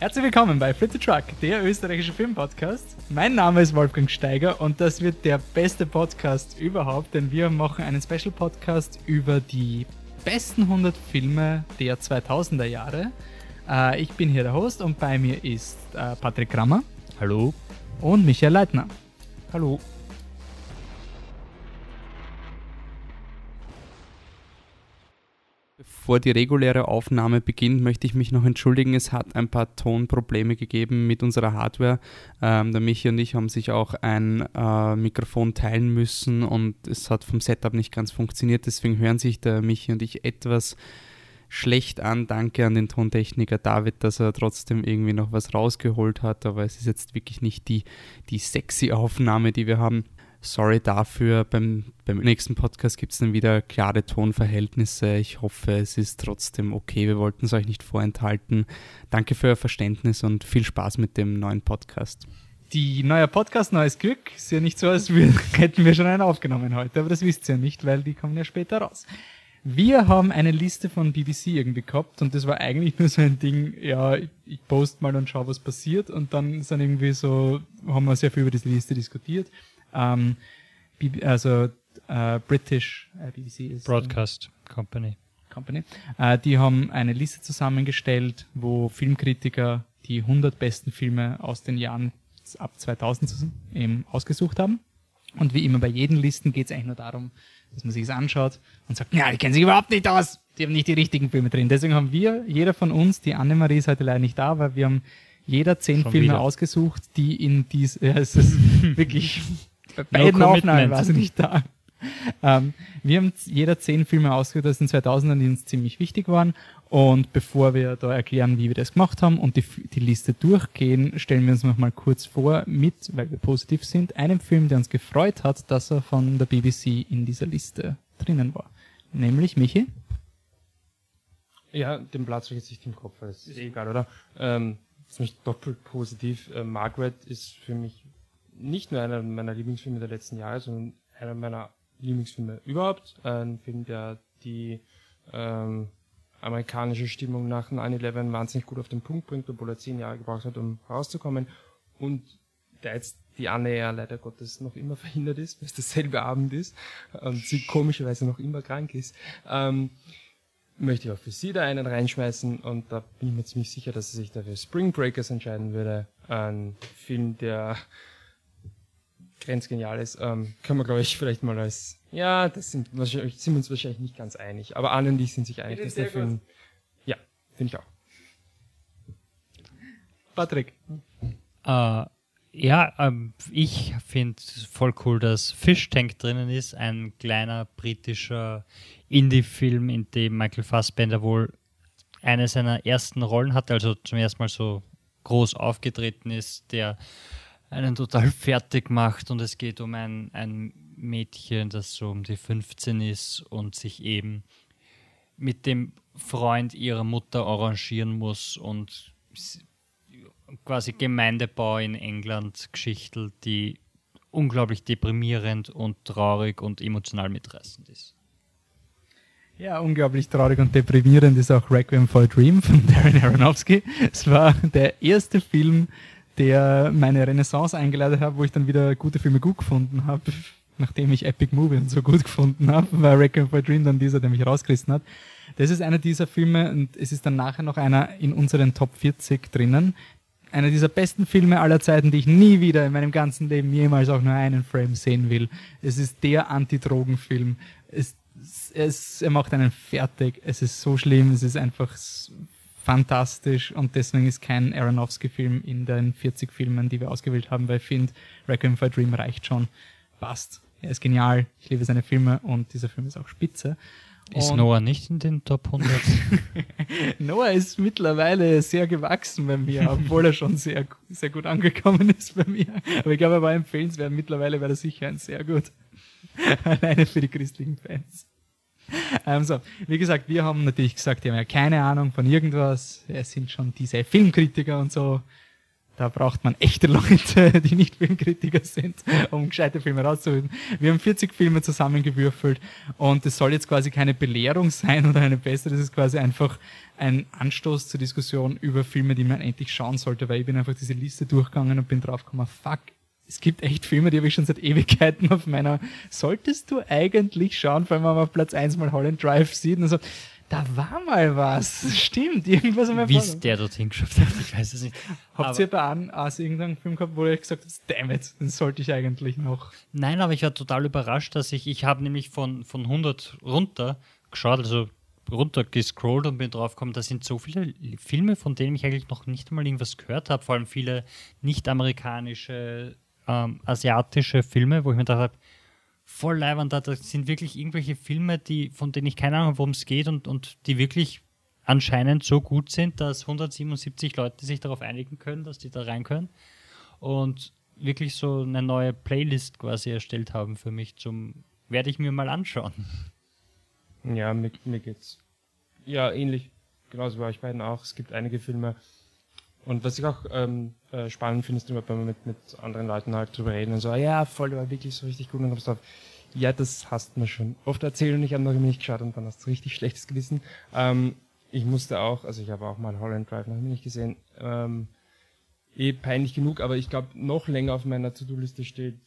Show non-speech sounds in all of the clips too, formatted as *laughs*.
Herzlich willkommen bei Flip the Truck, der österreichische Filmpodcast. Mein Name ist Wolfgang Steiger und das wird der beste Podcast überhaupt, denn wir machen einen Special Podcast über die besten 100 Filme der 2000er Jahre. Äh, ich bin hier der Host und bei mir ist äh, Patrick Krammer. Hallo. Und Michael Leitner. Hallo. Bevor die reguläre Aufnahme beginnt, möchte ich mich noch entschuldigen. Es hat ein paar Tonprobleme gegeben mit unserer Hardware. Ähm, der Michi und ich haben sich auch ein äh, Mikrofon teilen müssen und es hat vom Setup nicht ganz funktioniert. Deswegen hören sich der Michi und ich etwas schlecht an. Danke an den Tontechniker David, dass er trotzdem irgendwie noch was rausgeholt hat. Aber es ist jetzt wirklich nicht die, die sexy Aufnahme, die wir haben. Sorry dafür. Beim, beim nächsten Podcast gibt es dann wieder klare Tonverhältnisse. Ich hoffe, es ist trotzdem okay. Wir wollten es euch nicht vorenthalten. Danke für euer Verständnis und viel Spaß mit dem neuen Podcast. Die neue Podcast, neues Glück. Ist ja nicht so, als wir, *laughs* hätten wir schon einen aufgenommen heute, aber das wisst ihr ja nicht, weil die kommen ja später raus. Wir haben eine Liste von BBC irgendwie gehabt und das war eigentlich nur so ein Ding, ja, ich post mal und schau, was passiert und dann sind irgendwie so, haben wir sehr viel über diese Liste diskutiert ähm, also äh, British äh, BBC ist Broadcast Company. Company. Äh, die haben eine Liste zusammengestellt, wo Filmkritiker die 100 besten Filme aus den Jahren ab 2000 eben ausgesucht haben. Und wie immer bei jeden Listen geht es eigentlich nur darum, dass man sich es anschaut und sagt, ja, die kennen sich überhaupt nicht aus, die haben nicht die richtigen Filme drin. Deswegen haben wir, jeder von uns, die Annemarie ist heute leider nicht da, weil wir haben jeder zehn Schon Filme wieder. ausgesucht, die in dies, *laughs* ja, es ist wirklich bei beiden no Aufnahmen war sie nicht da. Ähm, wir haben jeder zehn Filme ausgesucht aus den 2000ern, die uns ziemlich wichtig waren. Und bevor wir da erklären, wie wir das gemacht haben und die, die Liste durchgehen, stellen wir uns noch mal kurz vor mit, weil wir positiv sind, einem Film, der uns gefreut hat, dass er von der BBC in dieser Liste drinnen war. Nämlich Michi. Ja, den Platz habe ich jetzt nicht im Kopf, das ist eh egal, oder? Ähm, ist mich doppelt positiv. Äh, Margaret ist für mich nicht nur einer meiner Lieblingsfilme der letzten Jahre, sondern einer meiner Lieblingsfilme überhaupt. Ein Film, der die ähm, amerikanische Stimmung nach 9-11 wahnsinnig gut auf den Punkt bringt, obwohl er zehn Jahre gebraucht hat, um rauszukommen. Und der jetzt die Anne ja leider Gottes noch immer *laughs* verhindert ist, weil es dasselbe Abend ist und sie komischerweise noch immer krank ist. Ähm, möchte ich auch für sie da einen reinschmeißen und da bin ich mir ziemlich sicher, dass sie sich dafür Spring Breakers entscheiden würde. Ein Film, der grenzgenial ist, ähm, können wir, glaube ich, vielleicht mal als, ja, das sind, wahrscheinlich, sind wir uns wahrscheinlich nicht ganz einig, aber Anne und ich sind sich einig, dass der Film, ja, finde ich auch. Patrick. Uh, ja, ähm, ich finde es voll cool, dass Fish Tank drinnen ist, ein kleiner britischer Indie-Film, in dem Michael Fassbender wohl eine seiner ersten Rollen hatte, also zum ersten Mal so groß aufgetreten ist, der einen total *laughs* fertig macht und es geht um ein, ein Mädchen, das so um die 15 ist und sich eben mit dem Freund ihrer Mutter arrangieren muss und quasi Gemeindebau in England Geschichte, die unglaublich deprimierend und traurig und emotional mitreißend ist. Ja, unglaublich traurig und deprimierend ist auch Requiem for a Dream von *laughs* Darren Aronofsky. Es war der erste Film, der meine Renaissance eingeleitet hat, wo ich dann wieder gute Filme gut gefunden habe, nachdem ich Epic Movie und so gut gefunden habe, *laughs* war Requiem for a Dream dann dieser, der mich rausgerissen hat. Das ist einer dieser Filme und es ist dann nachher noch einer in unseren Top 40 drinnen. Einer dieser besten Filme aller Zeiten, die ich nie wieder in meinem ganzen Leben jemals auch nur einen Frame sehen will. Es ist der Anti-Drogen-Film. Es, es, er macht einen fertig. Es ist so schlimm. Es ist einfach fantastisch und deswegen ist kein Aronofsky-Film in den 40 Filmen, die wir ausgewählt haben, weil ich finde, Requiem for a Dream reicht schon. Passt. Er ist genial. Ich liebe seine Filme und dieser Film ist auch spitze. Ist und Noah nicht in den Top 100? *laughs* Noah ist mittlerweile sehr gewachsen bei mir, obwohl er schon sehr, sehr gut angekommen ist bei mir. Aber ich glaube, er war empfehlenswert. Mittlerweile wäre er sicher ein sehr gut. *laughs* Alleine für die christlichen Fans. Ähm, *laughs* so, wie gesagt, wir haben natürlich gesagt, die haben ja keine Ahnung von irgendwas. Es sind schon diese Filmkritiker und so. Da braucht man echte Leute, *laughs* die nicht Filmkritiker sind, um gescheite Filme rauszuholen. Wir haben 40 Filme zusammengewürfelt und es soll jetzt quasi keine Belehrung sein oder eine bessere, das ist quasi einfach ein Anstoß zur Diskussion über Filme, die man endlich schauen sollte, weil ich bin einfach diese Liste durchgegangen und bin draufgekommen, fuck, es gibt echt Filme, die habe ich schon seit Ewigkeiten auf meiner, solltest du eigentlich schauen, vor allem wenn man auf Platz 1 mal Holland Drive sieht und so, da war mal was. Stimmt, irgendwas am Wie es der dorthin geschafft hat, ich weiß es nicht. Habt ihr bei An As irgendeinen Film gehabt, wo ihr gesagt habt, damn it, den sollte ich eigentlich noch? Nein, aber ich war total überrascht, dass ich, ich habe nämlich von, von 100 runter geschaut, also runter gescrollt und bin draufgekommen, da sind so viele Filme, von denen ich eigentlich noch nicht mal irgendwas gehört habe, vor allem viele nicht-amerikanische ähm, asiatische Filme, wo ich mir gedacht habe, voll leibend, da sind wirklich irgendwelche Filme, die, von denen ich keine Ahnung, worum es geht und, und die wirklich anscheinend so gut sind, dass 177 Leute sich darauf einigen können, dass die da rein können und wirklich so eine neue Playlist quasi erstellt haben für mich zum, werde ich mir mal anschauen. Ja, mir, mir geht's ja ähnlich. Genauso war ich beiden auch. Es gibt einige Filme, und was ich auch ähm, äh, spannend finde, ist immer, wenn man mit, mit anderen Leuten halt drüber reden und so, ja, voll, der war wirklich so richtig gut und kommst du auf, ja, das hast du mir schon oft erzählt und ich habe noch immer nicht geschaut und dann hast du richtig *laughs* schlechtes Gewissen. Ähm, ich musste auch, also ich habe auch mal Holland Drive noch nicht gesehen, ähm, eh peinlich genug, aber ich glaube, noch länger auf meiner To-Do-Liste steht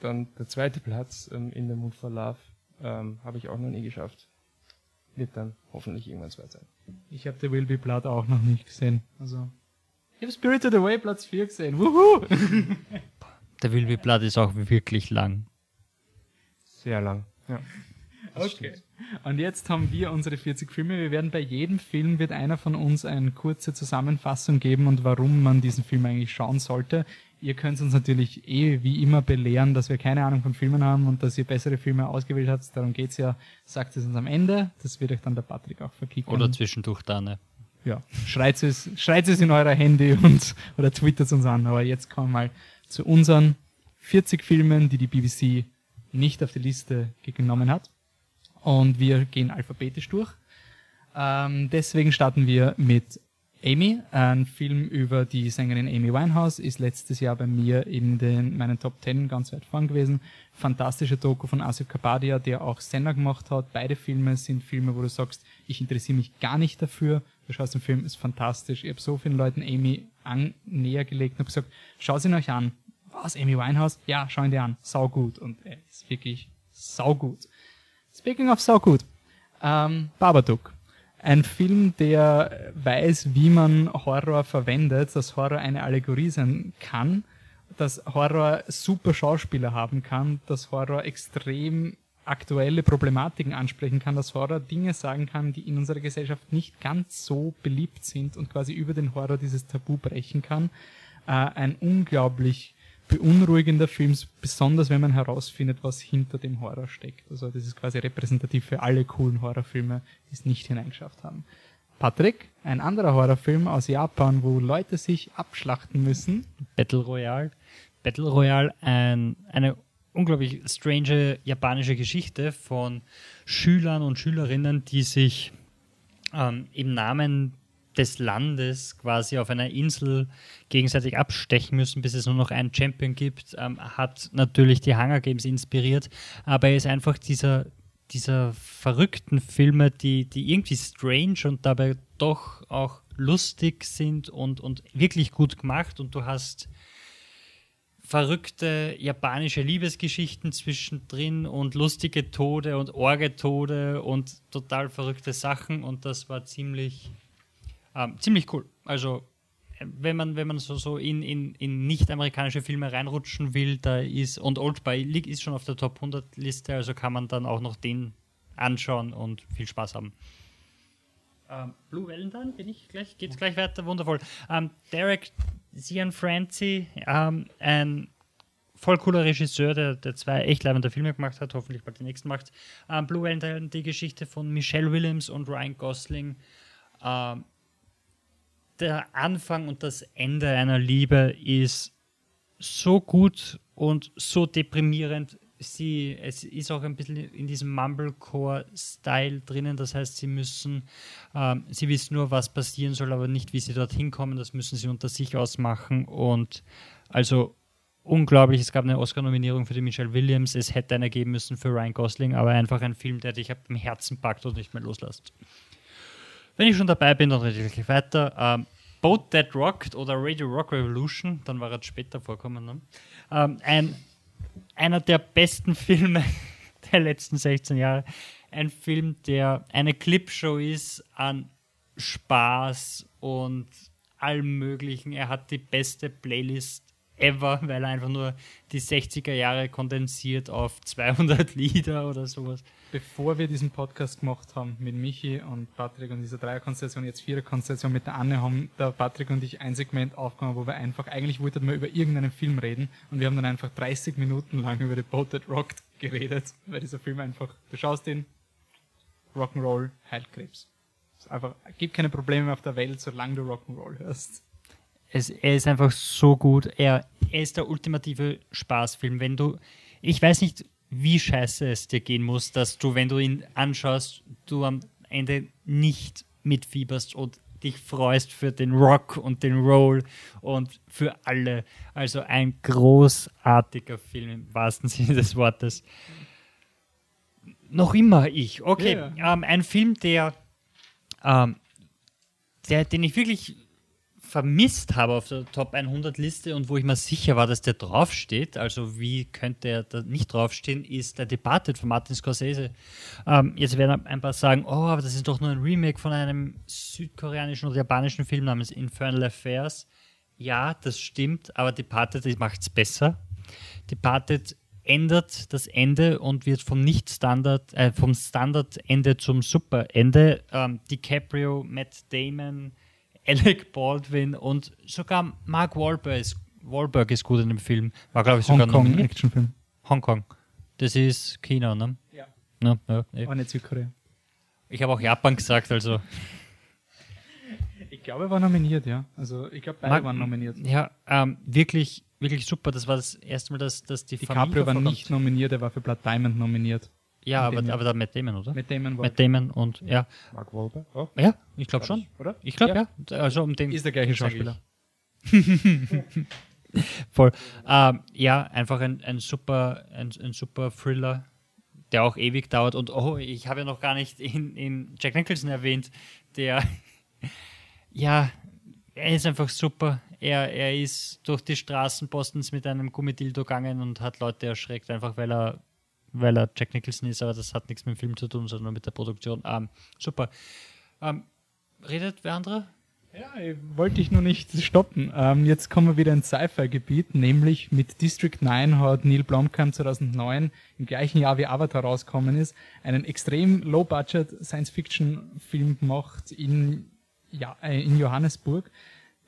dann der zweite Platz ähm, in der Mood for Love. Ähm, habe ich auch noch nie geschafft. Wird dann hoffentlich irgendwann zweit sein. Ich habe The Will Be Blood auch noch nicht gesehen. Also ich habe Spirited Away Platz 4 gesehen. Wuhu! *laughs* Der Will Be Blood ist auch wirklich lang. Sehr lang. Ja. Okay. Und jetzt haben wir unsere 40 Filme. Wir werden bei jedem Film wird einer von uns eine kurze Zusammenfassung geben und warum man diesen Film eigentlich schauen sollte. Ihr könnt uns natürlich eh wie immer belehren, dass wir keine Ahnung von Filmen haben und dass ihr bessere Filme ausgewählt habt. Darum geht's ja. Sagt es uns am Ende. Das wird euch dann der Patrick auch verkicken. Oder zwischendurch da, ne? Ja, schreit es, schreit es in eurer Handy und, oder twittert es uns an. Aber jetzt kommen wir mal zu unseren 40 Filmen, die die BBC nicht auf die Liste genommen hat. Und wir gehen alphabetisch durch. Ähm, deswegen starten wir mit Amy, ein Film über die Sängerin Amy Winehouse, ist letztes Jahr bei mir in den, meinen Top 10 ganz weit vorn gewesen. Fantastische Doku von Asif Kapadia, der auch Senna gemacht hat. Beide Filme sind Filme, wo du sagst, ich interessiere mich gar nicht dafür. Du schaust den Film, ist fantastisch. Ich habe so vielen Leuten Amy an, näher gelegt und habe gesagt, schaut ihn euch an. Was, Amy Winehouse? Ja, schau ihn dir an. Sau gut. Und er ist wirklich sau gut. Speaking of sau gut. Ähm, Babadook ein Film, der weiß, wie man Horror verwendet, dass Horror eine Allegorie sein kann, dass Horror super Schauspieler haben kann, dass Horror extrem aktuelle Problematiken ansprechen kann, dass Horror Dinge sagen kann, die in unserer Gesellschaft nicht ganz so beliebt sind und quasi über den Horror dieses Tabu brechen kann. Äh, ein unglaublich beunruhigender Film, besonders wenn man herausfindet, was hinter dem Horror steckt. Also das ist quasi repräsentativ für alle coolen Horrorfilme, die es nicht hineingeschafft haben. Patrick, ein anderer Horrorfilm aus Japan, wo Leute sich abschlachten müssen. Battle Royale. Battle Royale, ein, eine unglaublich strange japanische Geschichte von Schülern und Schülerinnen, die sich ähm, im Namen des Landes quasi auf einer Insel gegenseitig abstechen müssen, bis es nur noch einen Champion gibt, ähm, hat natürlich die Hunger Games inspiriert, aber er ist einfach dieser, dieser verrückten Filme, die, die irgendwie strange und dabei doch auch lustig sind und, und wirklich gut gemacht. Und du hast verrückte japanische Liebesgeschichten zwischendrin und lustige Tode und Orgetode und total verrückte Sachen und das war ziemlich ähm, ziemlich cool. Also wenn man, wenn man so, so in, in, in nicht-amerikanische Filme reinrutschen will, da ist, und Old By League ist schon auf der Top 100 Liste, also kann man dann auch noch den anschauen und viel Spaß haben. Ähm, Blue Valentine, bin ich gleich, geht's gleich weiter, wundervoll. Ähm, Derek Cian Francie, ähm, ein voll cooler Regisseur, der, der zwei echt leibende Filme gemacht hat, hoffentlich bald die nächsten macht. Ähm, Blue Valentine, die Geschichte von Michelle Williams und Ryan Gosling. Ähm, der Anfang und das Ende einer Liebe ist so gut und so deprimierend, sie, es ist auch ein bisschen in diesem Mumblecore-Style drinnen. Das heißt, sie müssen, ähm, sie wissen nur, was passieren soll, aber nicht, wie sie dorthin kommen. Das müssen sie unter sich ausmachen. Und also unglaublich. Es gab eine Oscar-Nominierung für die Michelle Williams. Es hätte eine geben müssen für Ryan Gosling, aber einfach ein Film, der dich am Herzen packt und nicht mehr loslässt. Wenn ich schon dabei bin, dann rede ich weiter. Ähm, Boat That Rocked oder Radio Rock Revolution, dann war er später vorkommen. Ne? Ähm, ein, einer der besten *laughs* Filme der letzten 16 Jahre. Ein Film, der eine Clipshow ist an Spaß und allem Möglichen. Er hat die beste Playlist ever, weil er einfach nur die 60er Jahre kondensiert auf 200 *laughs* Lieder oder sowas. Bevor wir diesen Podcast gemacht haben mit Michi und Patrick und dieser Dreierkonstellation, jetzt Viererkonstellation mit der Anne, haben der Patrick und ich ein Segment aufgenommen, wo wir einfach, eigentlich wollten wir über irgendeinen Film reden und wir haben dann einfach 30 Minuten lang über The Boat That Rocked geredet, weil dieser Film einfach, du schaust ihn, Rock'n'Roll, heilt Krebs. Es einfach, gibt keine Probleme auf der Welt, solange du Rock'n'Roll hörst. Es, er ist einfach so gut. Er, er ist der ultimative Spaßfilm. Wenn du, ich weiß nicht, wie scheiße es dir gehen muss, dass du, wenn du ihn anschaust, du am Ende nicht mitfieberst und dich freust für den Rock und den Roll und für alle. Also ein großartiger Film im wahrsten *laughs* Sinne des Wortes. Noch immer ich. Okay, Ja. ähm, ein Film, der, ähm, der, den ich wirklich vermisst habe auf der Top 100 Liste und wo ich mir sicher war, dass der draufsteht, also wie könnte er da nicht draufstehen, ist der Departed von Martin Scorsese. Ähm, jetzt werden ein paar sagen, oh, aber das ist doch nur ein Remake von einem südkoreanischen oder japanischen Film namens Infernal Affairs. Ja, das stimmt, aber Departed macht es besser. Departed ändert das Ende und wird vom Nicht-Standard, äh, vom Standard-Ende zum Super-Ende. Ähm, DiCaprio, Matt Damon, Alec Baldwin und sogar Mark Wahlberg ist, Wahlberg ist gut in dem Film. War, glaube ich, sogar Hongkong nominiert. Actionfilm. Hongkong. Das ist China, ne? Ja. Ja, ja, eh. Aber nicht Südkorea. Ich habe auch Japan gesagt, also. Ich glaube, er war nominiert, ja. Also ich glaube, beide Mark- waren nominiert. Ja, ähm, wirklich, wirklich super. Das war das erste Mal, dass, dass die DiCaprio war von- nicht nominiert, er war für Blood Diamond nominiert. Ja, aber, aber da Matt Damon, oder? Mit Damon Matt Damon und, ja. Mark Wahlberg auch. Ja, ich glaube schon. Oder? Ich glaube, ja. Also um den ist der gleiche. Schauspieler. *laughs* Voll. Ähm, ja, einfach ein, ein super, ein, ein super Thriller, der auch ewig dauert. Und oh, ich habe ja noch gar nicht in, in Jack Nicholson erwähnt, der *laughs* ja, er ist einfach super. Er, er ist durch die Straßen Bostons mit einem Gummidildo gegangen und hat Leute erschreckt, einfach weil er, weil er Jack Nicholson ist, aber das hat nichts mit dem Film zu tun, sondern nur mit der Produktion. Ähm, super. Ähm, redet wer andere? Ja, ich wollte ich nur nicht stoppen. Ähm, jetzt kommen wir wieder ins Sci-Fi-Gebiet, nämlich mit District 9 hat Neil Blomkamp 2009, im gleichen Jahr wie Avatar rausgekommen ist, einen extrem low-budget Science-Fiction-Film gemacht in, ja, äh, in Johannesburg,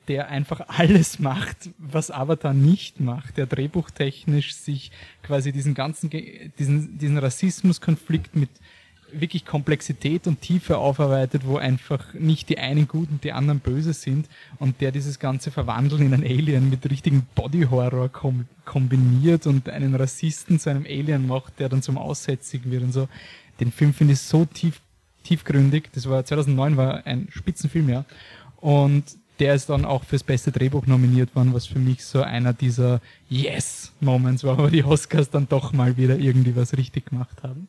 der einfach alles macht, was Avatar nicht macht, der drehbuchtechnisch sich quasi diesen ganzen, diesen, diesen Rassismuskonflikt mit wirklich Komplexität und Tiefe aufarbeitet, wo einfach nicht die einen gut und die anderen böse sind und der dieses ganze Verwandeln in einen Alien mit richtigen Body-Horror kom kombiniert und einen Rassisten zu einem Alien macht, der dann zum Aussätzigen wird und so. Den Film finde ich so tief, tiefgründig. Das war 2009 war ein Spitzenfilm, ja. Und der ist dann auch fürs beste Drehbuch nominiert worden, was für mich so einer dieser Yes-Moments war, wo die Oscars dann doch mal wieder irgendwie was richtig gemacht haben.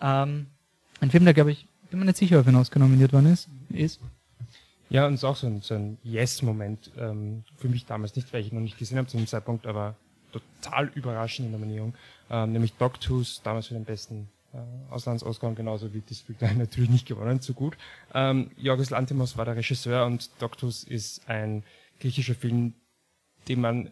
Ähm, ein Film, der glaube ich, bin mir nicht sicher, ob er Oscar nominiert worden ist. ist. Ja, und es ist auch so ein, so ein Yes-Moment ähm, für mich damals nicht, weil ich ihn noch nicht gesehen habe zu dem Zeitpunkt, aber total überraschende Nominierung. Ähm, nämlich Dogtooth, damals für den besten äh, Auslands-Oscar und genauso wie District 9 *laughs* natürlich nicht gewonnen, so gut. Ähm, Yorgos Lantimos war der Regisseur und Dogtooth ist ein griechischer Film, den man,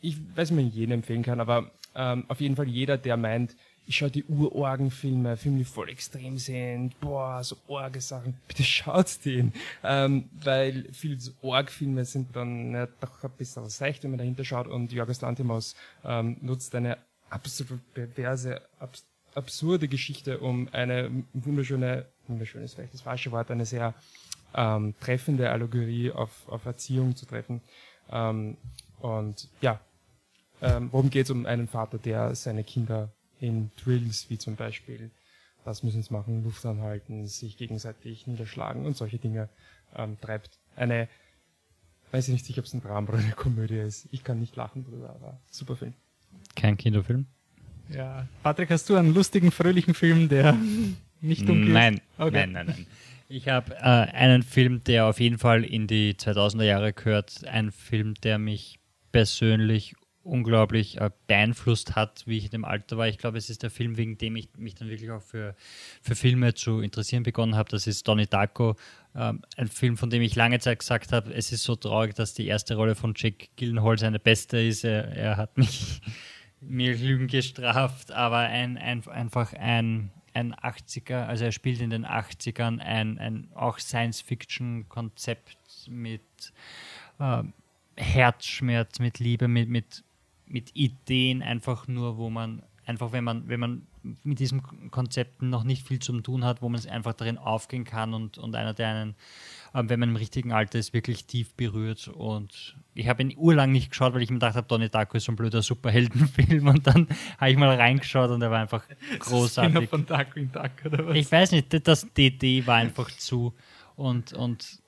ich weiß nicht, man jeden empfehlen kann, aber ähm, auf jeden Fall jeder, der meint, ich schaue die Urorgenfilme, Filme, die voll extrem sind, boah, so orge Sachen, *laughs* bitte schaut den. Ähm, weil viele so Org-Filme sind dann ja, doch ein bisschen was leicht, wenn man dahinter schaut und Jorgos Lantimos ähm, nutzt eine absolut perverse, abs absurde Geschichte, um eine wunderschöne, wunderschön ist vielleicht das falsche Wort, eine sehr ähm, treffende Allegorie auf, auf Erziehung zu treffen. Ähm, und ja, ähm, worum geht es um einen Vater, der seine Kinder in Drills, wie zum Beispiel, das müssen sie machen, Luft anhalten, sich gegenseitig niederschlagen und solche Dinge ähm, treibt. Eine, weiß ich nicht ob es ein Drama oder eine Komödie ist. Ich kann nicht lachen drüber, aber super Film. Kein Kinderfilm? Ja. Patrick, hast du einen lustigen, fröhlichen Film, der nicht dunkel Nein, ist? Okay. nein, nein, nein. Ich habe äh, einen Film, der auf jeden Fall in die 2000er Jahre gehört. Ein Film, der mich persönlich unglaublich äh, beeinflusst hat, wie ich in dem Alter war. Ich glaube, es ist der Film, wegen dem ich mich dann wirklich auch für, für Filme zu interessieren begonnen habe. Das ist Donnie Darko, ähm, ein Film, von dem ich lange Zeit gesagt habe, es ist so traurig, dass die erste Rolle von Jake Gyllenhaal seine beste ist. Er, er hat mich mir Lügen gestraft, aber ein, ein, einfach ein, ein 80er, also er spielt in den 80ern ein, ein auch Science-Fiction-Konzept mit äh, Herzschmerz, mit Liebe, mit, mit mit Ideen einfach nur, wo man einfach, wenn man, wenn man mit diesen Konzepten noch nicht viel zu tun hat, wo man es einfach darin aufgehen kann und, und einer, der einen, wenn man im richtigen Alter ist, wirklich tief berührt. Und ich habe ihn urlang nicht geschaut, weil ich mir gedacht habe, Donnie Darko ist so ein blöder Superheldenfilm und dann *laughs* habe ich mal reingeschaut und er war einfach *laughs* großartig. von Darko in Darko oder was? Ich weiß nicht, das DD war einfach zu und, und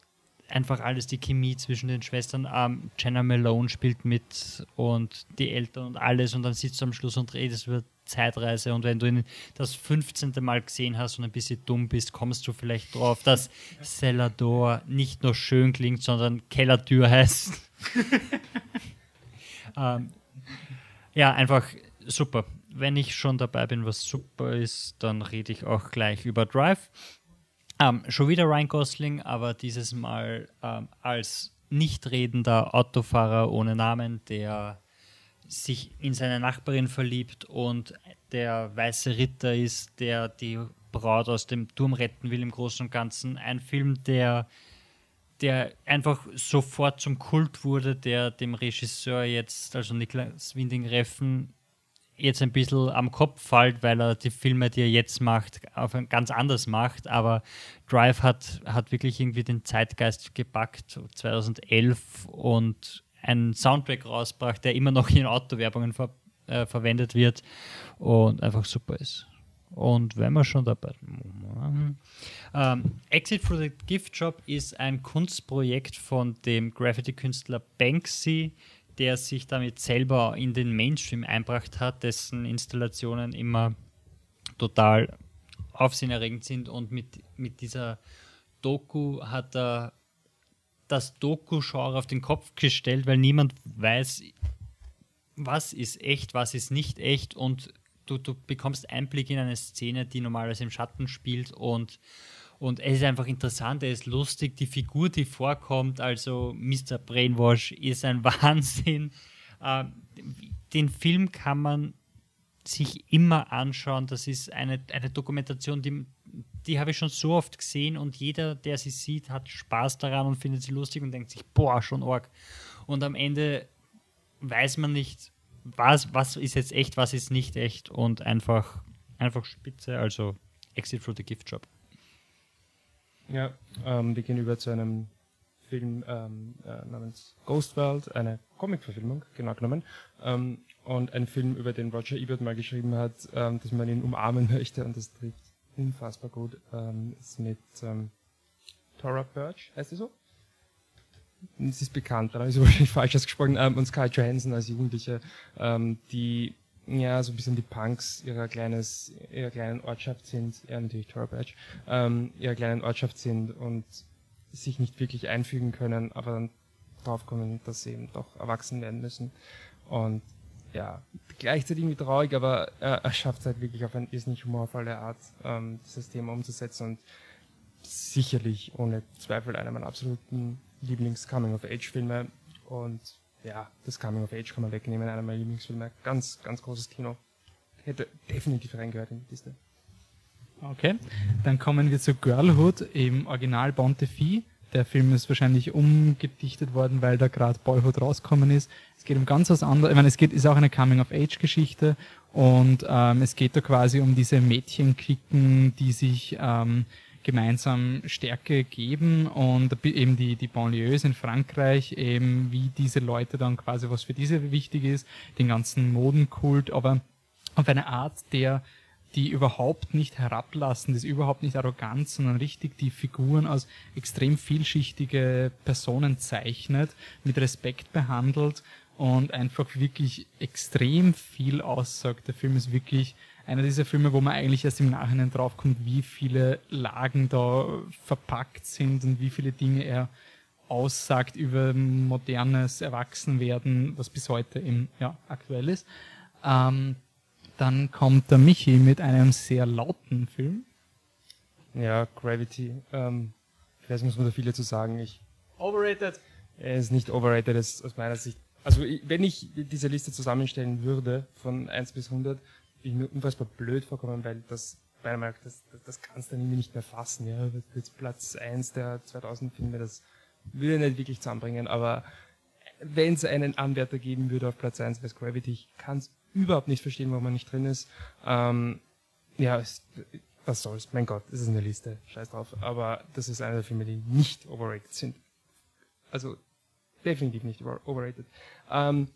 einfach alles, die Chemie zwischen den Schwestern. Ähm, Jenna Malone spielt mit und die Eltern und alles und dann sitzt du am Schluss und redest über Zeitreise und wenn du ihn das 15. Mal gesehen hast und ein bisschen dumm bist, kommst du vielleicht drauf, dass Celador nicht nur schön klingt, sondern Kellertür heißt. *laughs* ähm, ja, einfach super. Wenn ich schon dabei bin, was super ist, dann rede ich auch gleich über Drive. Ähm, schon wieder Ryan Gosling, aber dieses Mal ähm, als nicht redender Autofahrer ohne Namen, der sich in seine Nachbarin verliebt und der weiße Ritter ist, der die Braut aus dem Turm retten will im Großen und Ganzen. Ein Film, der, der einfach sofort zum Kult wurde, der dem Regisseur jetzt, also Niklas Winding Reffen, jetzt ein bisschen am Kopf fällt, weil er die Filme, die er jetzt macht, auf ein ganz anders macht. Aber Drive hat, hat wirklich irgendwie den Zeitgeist gepackt, 2011 und einen Soundtrack rausbracht, der immer noch in Autowerbungen ver, äh, verwendet wird und einfach super ist. Und wenn wir schon dabei ähm, Exit for the Gift Shop ist ein Kunstprojekt von dem Graffiti-Künstler Banksy, der sich damit selber in den Mainstream einbracht hat, dessen Installationen immer total aufsehenerregend sind und mit, mit dieser Doku hat er das Doku-Genre auf den Kopf gestellt, weil niemand weiß, was ist echt, was ist nicht echt und du, du bekommst Einblick in eine Szene, die normalerweise im Schatten spielt und und es ist einfach interessant, er ist lustig, die Figur, die vorkommt, also Mr. Brainwash, ist ein *laughs* Wahnsinn. Äh, den Film kann man sich immer anschauen. Das ist eine, eine Dokumentation, die, die habe ich schon so oft gesehen und jeder, der sie sieht, hat Spaß daran und findet sie lustig und denkt sich, boah, schon arg. Und am Ende weiß man nicht, was, was ist jetzt echt, was ist nicht echt und einfach, einfach spitze. Also Exit through the Gift Shop. Ja, ähm, wir gehen über zu einem Film ähm, äh, namens Ghost World, eine Comic-Verfilmung, genau genommen, ähm, und ein Film, über den Roger Ebert mal geschrieben hat, ähm, dass man ihn umarmen *laughs* möchte und das trifft unfassbar gut, ähm, ist mit ähm, Tora Birch, heißt sie so? Sie ist bekannt, aber ist *laughs* wahrscheinlich falsch ausgesprochen, ähm, und Sky Johansson als Jugendliche, ähm, die ja, so ein bisschen die Punks ihrer kleines, ihrer kleinen Ortschaft sind, ja natürlich Torbadge, ähm, ihrer kleinen Ortschaft sind und sich nicht wirklich einfügen können, aber dann draufkommen, dass sie eben doch erwachsen werden müssen. Und ja, gleichzeitig irgendwie traurig, aber er, er schafft es halt wirklich auf eine irrsinnig humorvolle Art, ähm, dieses Thema umzusetzen und sicherlich ohne Zweifel einer meiner absoluten Lieblings-Coming-of-Age-Filme und ja, das Coming of Age kann man wegnehmen, einer meiner Lieblingsfilme. Ganz, ganz großes Kino. Hätte definitiv reingehört in die Liste. Okay, dann kommen wir zu Girlhood im Original Bontefi. Der Film ist wahrscheinlich umgedichtet worden, weil da gerade Boyhood rausgekommen ist. Es geht um ganz was anderes. Ich meine, es geht, ist auch eine Coming-of-Age-Geschichte und ähm, es geht da quasi um diese Mädchenklicken, die sich ähm, gemeinsam Stärke geben und eben die, die Banlieues in Frankreich, eben wie diese Leute dann quasi, was für diese wichtig ist, den ganzen Modenkult, aber auf eine Art, der die überhaupt nicht herablassen, das überhaupt nicht arrogant, sondern richtig die Figuren als extrem vielschichtige Personen zeichnet, mit Respekt behandelt und einfach wirklich extrem viel aussagt. Der Film ist wirklich einer dieser Filme, wo man eigentlich erst im Nachhinein draufkommt, wie viele Lagen da verpackt sind und wie viele Dinge er aussagt über modernes Erwachsenwerden, was bis heute eben ja, aktuell ist. Ähm, dann kommt der Michi mit einem sehr lauten Film. Ja, Gravity. Ähm, ich weiß, muss man da viele zu sagen. Ich, overrated. Er ist nicht overrated, ist aus meiner Sicht. Also, wenn ich diese Liste zusammenstellen würde, von 1 bis 100, ich mir unfassbar blöd vorkommen, weil das, bei meiner das, das, das kannst du dann irgendwie nicht mehr fassen, ja. Jetzt Platz 1 der 2000 Filme, das würde nicht wirklich zusammenbringen, aber wenn es einen Anwärter geben würde auf Platz 1 wäre Gravity, ich kann es überhaupt nicht verstehen, warum man nicht drin ist. Ähm, ja, es, was soll's, mein Gott, es ist eine Liste, scheiß drauf. Aber das ist einer der Filme, die nicht overrated sind. Also definitiv nicht overrated. Ähm,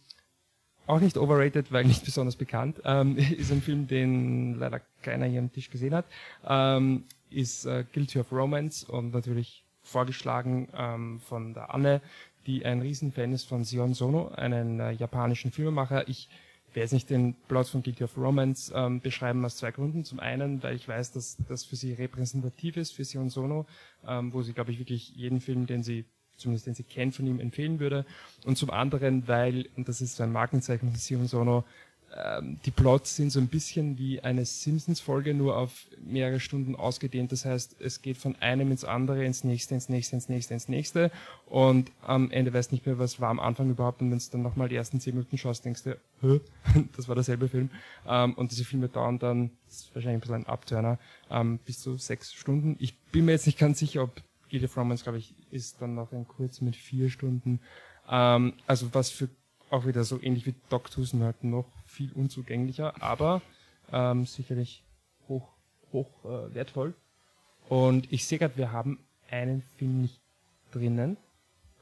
auch nicht overrated, weil nicht *laughs* besonders bekannt, ähm, *laughs* ist ein Film, den leider keiner hier am Tisch gesehen hat. Ähm, ist äh, Guilty of Romance und natürlich vorgeschlagen ähm, von der Anne, die ein Riesenfan ist von Sion Sono, einen äh, japanischen Filmemacher. Ich werde jetzt nicht den Plot von Guilty of Romance ähm, beschreiben aus zwei Gründen. Zum einen, weil ich weiß, dass das für sie repräsentativ ist, für Sion Sono, ähm, wo sie, glaube ich, wirklich jeden Film, den sie zumindest den sie kennt, von ihm empfehlen würde. Und zum anderen, weil, und das ist so ein Markenzeichen von Sion Sono, ähm, die Plots sind so ein bisschen wie eine Simpsons-Folge, nur auf mehrere Stunden ausgedehnt. Das heißt, es geht von einem ins andere, ins nächste, ins nächste, ins nächste, ins nächste. Und am Ende weißt nicht mehr, was war am Anfang überhaupt. Und wenn du dann nochmal die ersten zehn Minuten schaust, denkst du, Hö? *laughs* das war derselbe Film. Ähm, und diese Filme dauern dann, das ist wahrscheinlich ein bisschen ein Abturner, ähm, bis zu sechs Stunden. Ich bin mir jetzt nicht ganz sicher, ob Guild of Romance, glaube ich, ist dann noch ein kurz mit vier Stunden. Ähm, also was für auch wieder so ähnlich wie Doc Tusen halt noch viel unzugänglicher, aber ähm, sicherlich hoch, hoch äh, wertvoll. Und ich sehe gerade, wir haben einen Film nicht drinnen.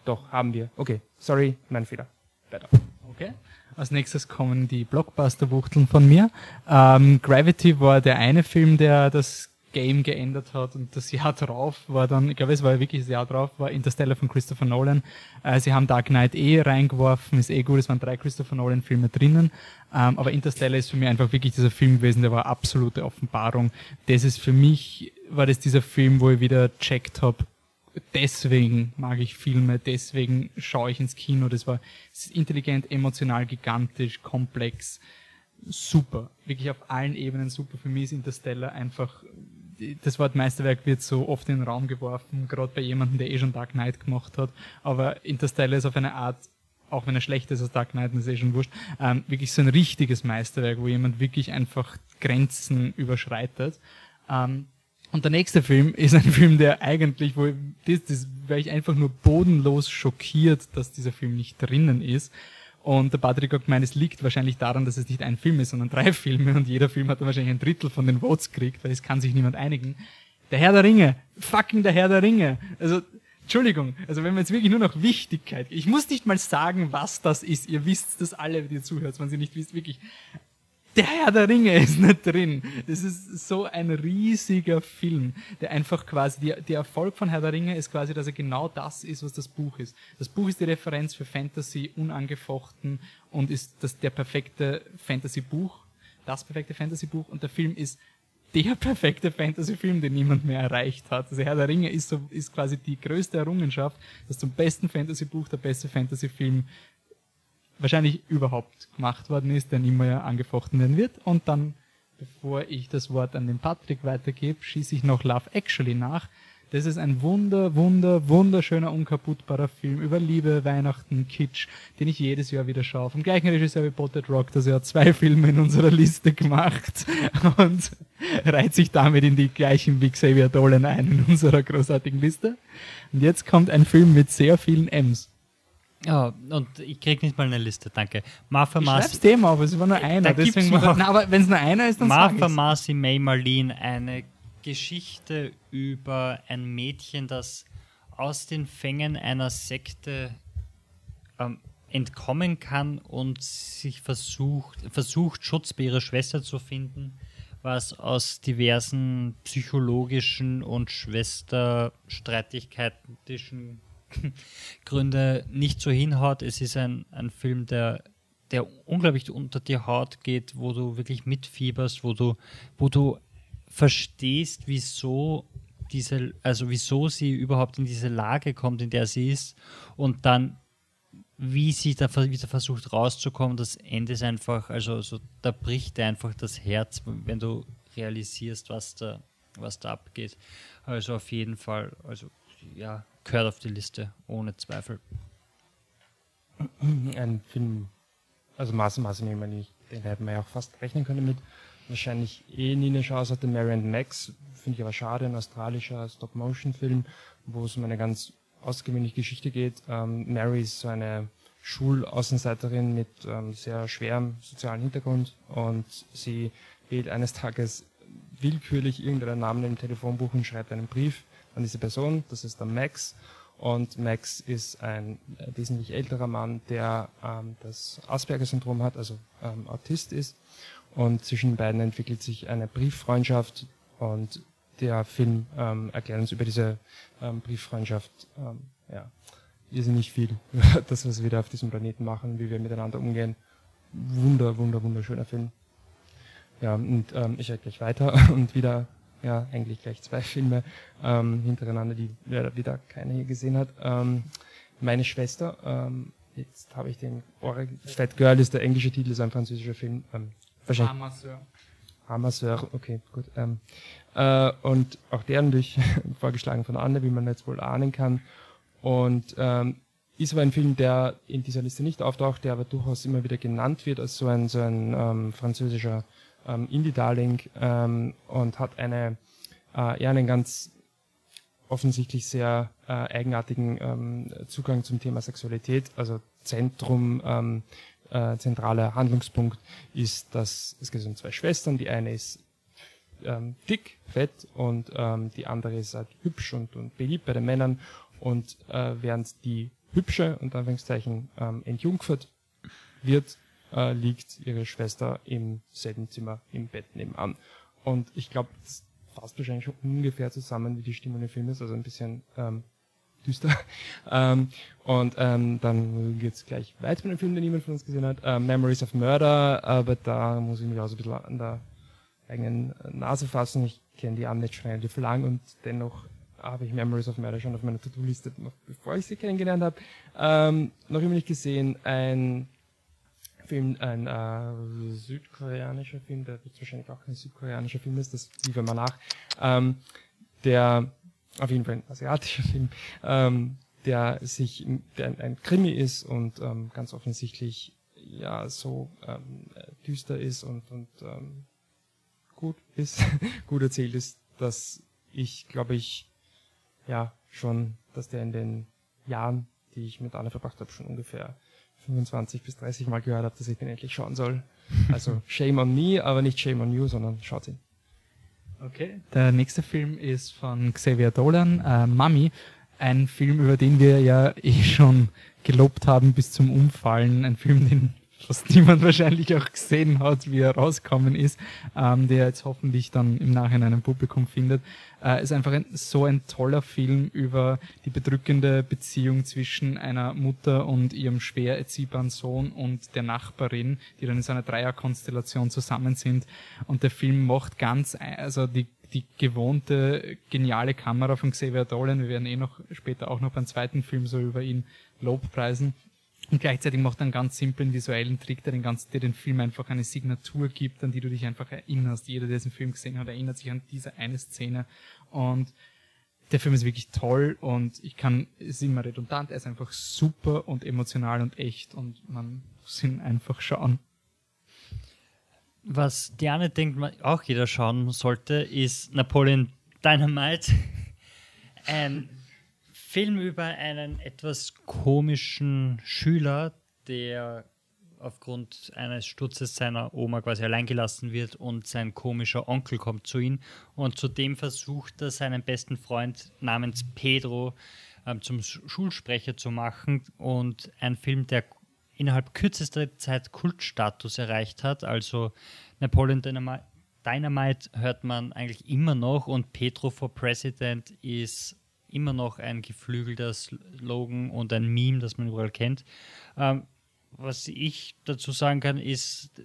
Doch, haben wir. Okay, sorry, mein Fehler. Weiter. Okay. Als nächstes kommen die Blockbuster-Wuchteln von mir. Ähm, Gravity war der eine Film, der das Game geändert hat und das Jahr drauf war dann, ich glaube, es war wirklich das Jahr drauf, war Interstellar von Christopher Nolan. Äh, sie haben Dark Knight eh reingeworfen, ist eh gut, es waren drei Christopher Nolan Filme drinnen, ähm, aber Interstellar ist für mich einfach wirklich dieser Film gewesen, der war absolute Offenbarung. Das ist für mich, war das dieser Film, wo ich wieder checkt habe, deswegen mag ich Filme, deswegen schaue ich ins Kino, das war intelligent, emotional, gigantisch, komplex, super, wirklich auf allen Ebenen super. Für mich ist Interstellar einfach das Wort Meisterwerk wird so oft in den Raum geworfen, gerade bei jemandem, der eh schon Dark Knight gemacht hat. Aber Interstellar ist auf eine Art, auch wenn er schlechter ist als Dark Knight, das ist eh schon wurscht, ähm, wirklich so ein richtiges Meisterwerk, wo jemand wirklich einfach Grenzen überschreitet. Ähm, und der nächste Film *laughs* ist ein Film, der eigentlich, wo das, das wäre ich einfach nur bodenlos schockiert, dass dieser Film nicht drinnen ist. Und der Patrick hat gemeint, es liegt wahrscheinlich daran, dass es nicht ein Film ist, sondern drei *laughs* Filme und jeder Film hat dann wahrscheinlich ein Drittel von den Votes gekriegt, weil es kann sich niemand einigen. Der Herr der Ringe, fucking der Herr der Ringe. Also, Entschuldigung, also wenn man jetzt wirklich nur noch Wichtigkeit, ich muss nicht mal sagen, was das ist, ihr wisst das alle, die ihr zuhört, wenn sie nicht wisst, wirklich der Herr der Ringe ist nicht drin. Das ist so ein riesiger Film, der einfach quasi, die, der Erfolg von Herr der Ringe ist quasi, dass er genau das ist, was das Buch ist. Das Buch ist die Referenz für Fantasy unangefochten und ist das, der perfekte Fantasy-Buch, das perfekte Fantasy-Buch und der Film ist der *laughs* perfekte Fantasy-Film, den niemand mehr erreicht hat. Also Herr der Ringe ist, so, ist quasi die größte Errungenschaft, dass zum besten Fantasy-Buch der beste Fantasy-Film wahrscheinlich überhaupt gemacht worden ist, der nie mehr angefochten werden wird. Und dann, bevor ich das Wort an den Patrick weitergebe, schieße ich noch Love Actually nach. Das ist ein wunder, wunder, wunderschöner, unkaputtbarer Film über Liebe, Weihnachten, Kitsch, den ich jedes Jahr wieder schaue. Vom gleichen Regisseur wie Potted Rock, das hat zwei *laughs* Filme in unserer Liste gemacht und reiht sich damit in die gleichen wie Xavier Dolan ein in unserer großartigen Liste. Und jetzt kommt ein Film mit sehr vielen M's. Ja, und ich krieg nicht mal eine Liste, danke. Martha Marcy. Ich Thema, aber es war nur einer. Deswegen war, na, aber wenn es nur einer ist, dann Martha Marcy May Marlene, eine Geschichte über ein Mädchen, das aus den Fängen einer Sekte ähm, entkommen kann und sich versucht, versucht, Schutz bei ihrer Schwester zu finden, was aus diversen psychologischen und Schwesterstreitigkeiten Gründe nicht so hinhaut. Es ist ein, ein Film, der, der unglaublich unter die Haut geht, wo du wirklich mitfieberst, wo du, wo du verstehst, wieso diese, also wieso sie überhaupt in diese Lage kommt, in der sie ist und dann wie sie da wieder versucht rauszukommen, das Ende ist einfach, also, also da bricht einfach das Herz, wenn du realisierst, was da, was da abgeht. Also auf jeden Fall, also ja, gehört auf die Liste, ohne Zweifel. *clears throat* Ein Film, also Maße, Maße, den hätten wir ja auch fast rechnen können mit. Wahrscheinlich eh nie eine Chance hatte. Mary and Max, finde ich aber schade, ein australischer Stop-Motion-Film, wo es um eine ganz ausgewöhnliche Geschichte geht. Ähm, Mary ist so eine Schulaußenseiterin mit ähm, sehr schwerem sozialen Hintergrund und sie wählt eines Tages willkürlich irgendeinen Namen im Telefonbuch und schreibt einen Brief an diese Person. Das ist der Max. Und Max ist ein äh, wesentlich älterer Mann, der ähm, das Asperger-Syndrom hat, also ähm, Autist ist. Und zwischen beiden entwickelt sich eine Brieffreundschaft und der Film ähm, erklärt uns über diese ähm, Brieffreundschaft ähm, ja, irrsinnig viel. *laughs* das, was wir da auf diesem Planeten machen, wie wir miteinander umgehen. Wunder, wunder, wunderschöner Film. Ja, und ähm, ich halt gleich weiter *laughs* und wieder, ja, eigentlich gleich zwei *laughs* Filme ähm, hintereinander, die ja, wieder keiner hier gesehen hat. Ähm, meine Schwester, ähm, jetzt habe ich den Fat Girl ist der englische Titel, ist ein französischer Film. Ähm, wahrscheinlich. Amasseur. Amasseur, okay, gut. Ähm, äh, und auch der natürlich *laughs* vorgeschlagen von Anne, wie man jetzt wohl ahnen kann. Und ähm, ist aber ein Film, der in dieser Liste nicht auftaucht, der aber durchaus immer wieder genannt wird als so ein, so ein ähm, französischer ähm, Indie-Darling ähm, und hat eine, äh, eher einen ganz offensichtlich sehr äh, eigenartigen ähm, Zugang zum Thema Sexualität. Also Zentrum, ähm, äh, zentraler Handlungspunkt ist, dass es geht um zwei Schwestern. Die eine ist ähm, dick, fett und ähm, die andere ist halt hübsch und, und beliebt bei den Männern. Und äh, während die hübsche, und Anführungszeichen, ähm, entjungfert wird, äh, liegt ihre Schwester im selben Zimmer im Bett nebenan. Und ich glaube, das fasst wahrscheinlich schon ungefähr zusammen, wie die Stimmung im Film ist, also ein bisschen ähm, düster. *laughs* ähm, und ähm, dann geht's gleich weiter mit dem Film, den niemand von uns gesehen hat. Ähm, Memories of Murder, aber da muss ich mich auch so ein bisschen an der eigenen Nase fassen. Ich kenne die Anne schon relativ lang und dennoch habe ich Memories of Murder schon auf meiner To-Do-Liste, bevor ich sie kennengelernt habe. Ähm, noch immer nicht gesehen, ein Film, ein äh, südkoreanischer Film, der wird wahrscheinlich auch kein südkoreanischer Film ist, das liefern wir nach. Ähm, der, auf jeden Fall ein asiatischer Film, ähm, der sich, der ein, Krimi ist und ähm, ganz offensichtlich ja so ähm, düster ist und, und ähm, gut ist, *laughs* gut erzählt ist, dass ich, glaube ich, ja, schon, dass der in den Jahren, die ich mit Anne verbracht habe, schon ungefähr 25 bis 30 Mal gehört habe, dass ich den endlich schauen soll. Also *laughs* shame on me, aber nicht shame on you, sondern schaut ihn. Okay, der nächste Film ist von Xavier Dolan, äh, Mummy. Ein Film, über den wir ja eh schon gelobt haben bis zum Umfallen. Ein Film, den was niemand *laughs* wahrscheinlich auch gesehen hat, wie er rausgekommen ist, ähm, der jetzt hoffentlich dann im Nachhinein ein Publikum findet, äh, ist einfach ein, so ein toller Film über die bedrückende Beziehung zwischen einer Mutter und ihrem schwer erziehbaren Sohn und der Nachbarin, die dann in so einer Dreierkonstellation zusammen sind. Und der Film macht ganz, also die die gewohnte geniale Kamera von Xavier Dolan. Wir werden eh noch später auch noch beim zweiten Film so über ihn Lobpreisen. Und *laughs* gleichzeitig macht er einen ganz simplen visuellen Trick, der den ganzen, der den Film einfach eine Signatur gibt, an die du dich einfach erinnerst. Jeder, der diesen Film gesehen hat, erinnert sich an diese eine Szene. Und der Film ist wirklich toll und ich kann, ist immer redundant, er ist einfach super und emotional und echt und man muss ihn einfach schauen. Was Diane denkt, man auch jeder schauen sollte, ist Napoleon Dynamite. *laughs* Ein Film über einen etwas komischen Schüler, der aufgrund eines Sturzes seiner Oma quasi alleingelassen wird und sein komischer Onkel kommt zu ihm. Und zudem versucht er seinen besten Freund namens Pedro ähm, zum Schulsprecher zu machen und ein Film, der innerhalb kürzester Zeit Kultstatus erreicht hat, also Napoleon Dynamite hört man eigentlich immer noch und Pedro for President ist immer noch ein geflügelter Slogan und ein Meme, das man überall kennt. Ähm, was ich dazu sagen kann, ist,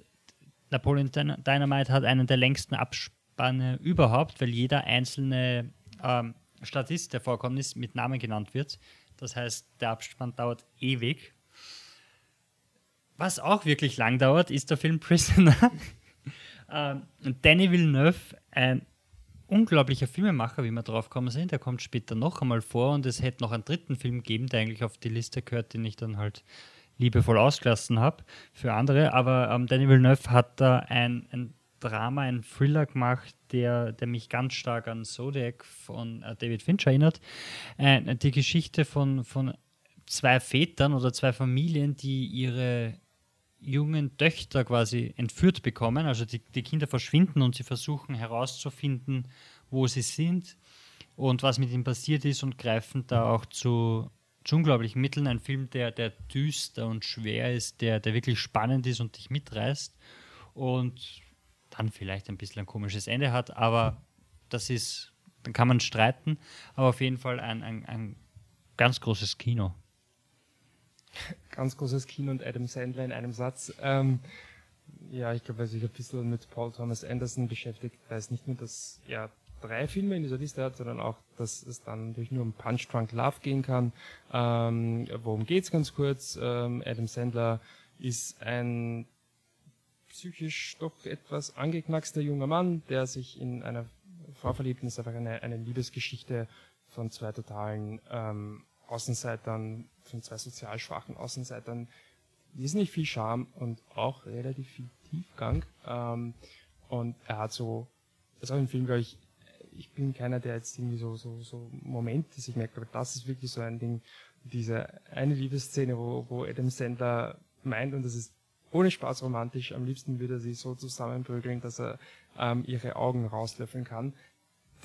Napoleon Dynamite hat einen der längsten Abspanne überhaupt, weil jeder einzelne ähm, Statist, der vorkommt ist, mit Namen genannt wird. Das heißt, der Abspann dauert ewig. Was auch wirklich lang dauert, ist der Film Prisoner. *laughs* ähm, Danny Villeneuve, ein unglaublicher Filmemacher, wie wir drauf gekommen sind. Der kommt später noch einmal vor und es hätte noch einen dritten Film gegeben, der eigentlich auf die Liste gehört, den ich dann halt liebevoll ausgelassen habe für andere. Aber ähm, Danny Villeneuve hat da ein, ein Drama, ein Thriller gemacht, der, der mich ganz stark an Zodiac von äh, David Fincher erinnert. Äh, die Geschichte von, von zwei Vätern oder zwei Familien, die ihre jungen Töchter quasi entführt bekommen. Also die, die Kinder verschwinden und sie versuchen herauszufinden, wo sie sind und was mit ihnen passiert ist und greifen da auch zu, zu unglaublichen Mitteln. Ein Film, der, der düster und schwer ist, der, der wirklich spannend ist und dich mitreißt und dann vielleicht ein bisschen ein komisches Ende hat, aber das ist, dann kann man streiten, aber auf jeden Fall ein, ein, ein ganz großes Kino ganz großes Kino und Adam Sandler in einem Satz. Ähm, ja, ich glaube, wer sich ein bisschen mit Paul Thomas Anderson beschäftigt, weiß nicht nur, dass er drei Filme in dieser Liste hat, sondern auch, dass es dann durch nur um Punch Drunk Love gehen kann. Ähm, worum geht's ganz kurz? Ähm, Adam Sandler ist ein psychisch doch etwas angeknackster junger Mann, der sich in einer Frau verliebt und ist einfach eine, eine Liebesgeschichte von zwei totalen ähm, Außenseitern, von zwei sozial schwachen Außenseitern, wesentlich viel Charme und auch relativ viel Tiefgang. Ähm, und er hat so, das ist auch im Film, glaube ich, ich bin keiner, der jetzt irgendwie so, so, so Momente sich merkt, aber das ist wirklich so ein Ding, diese eine Liebesszene, wo, wo Adam Sandler meint, und das ist ohne Spaß romantisch, am liebsten würde er sie so zusammenprügeln, dass er ähm, ihre Augen rauslöffeln kann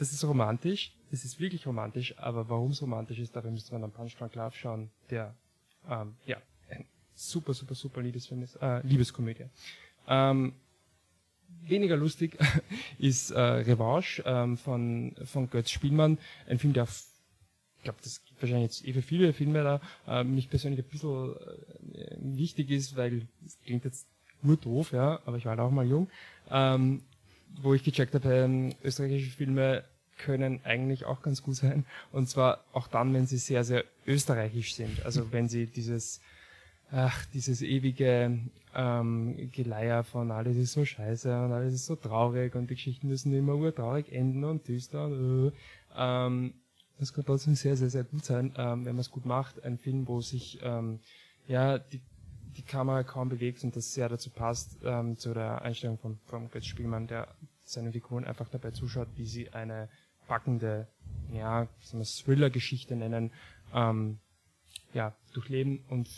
das ist romantisch, das ist wirklich romantisch, aber warum es romantisch ist, dafür müsste man an Punch Drunk Love schauen, der, ähm, ja, ein super, super, super Liebesfilm ist, äh, Liebeskomödie. Ähm, weniger lustig *laughs* ist äh, Revanche ähm, von, von Götz Spielmann, ein Film, der ich glaube, das gibt wahrscheinlich jetzt eh für viele Filme da, äh, mich persönlich ein bisschen äh, wichtig ist, weil es klingt jetzt nur doof, ja, aber ich war halt auch mal jung. Ähm, wo ich gecheckt habe, ähm, österreichische Filme können eigentlich auch ganz gut sein. Und zwar auch dann, wenn sie sehr, sehr österreichisch sind. Also wenn sie dieses, ach, dieses ewige ähm, Geleier von alles ist so scheiße und alles ist so traurig und die Geschichten müssen immer urtraurig enden und düster und äh, ähm, das kann trotzdem sehr, sehr, sehr gut sein, ähm, wenn man es gut macht. Ein Film, wo sich ähm, ja die, die Kamera kaum bewegt und das sehr dazu passt, ähm, zu der Einstellung von, von Götz Spielmann, der seinen Figuren einfach dabei zuschaut, wie sie eine packende, ja, Thriller-Geschichte nennen, ähm, ja, durchleben und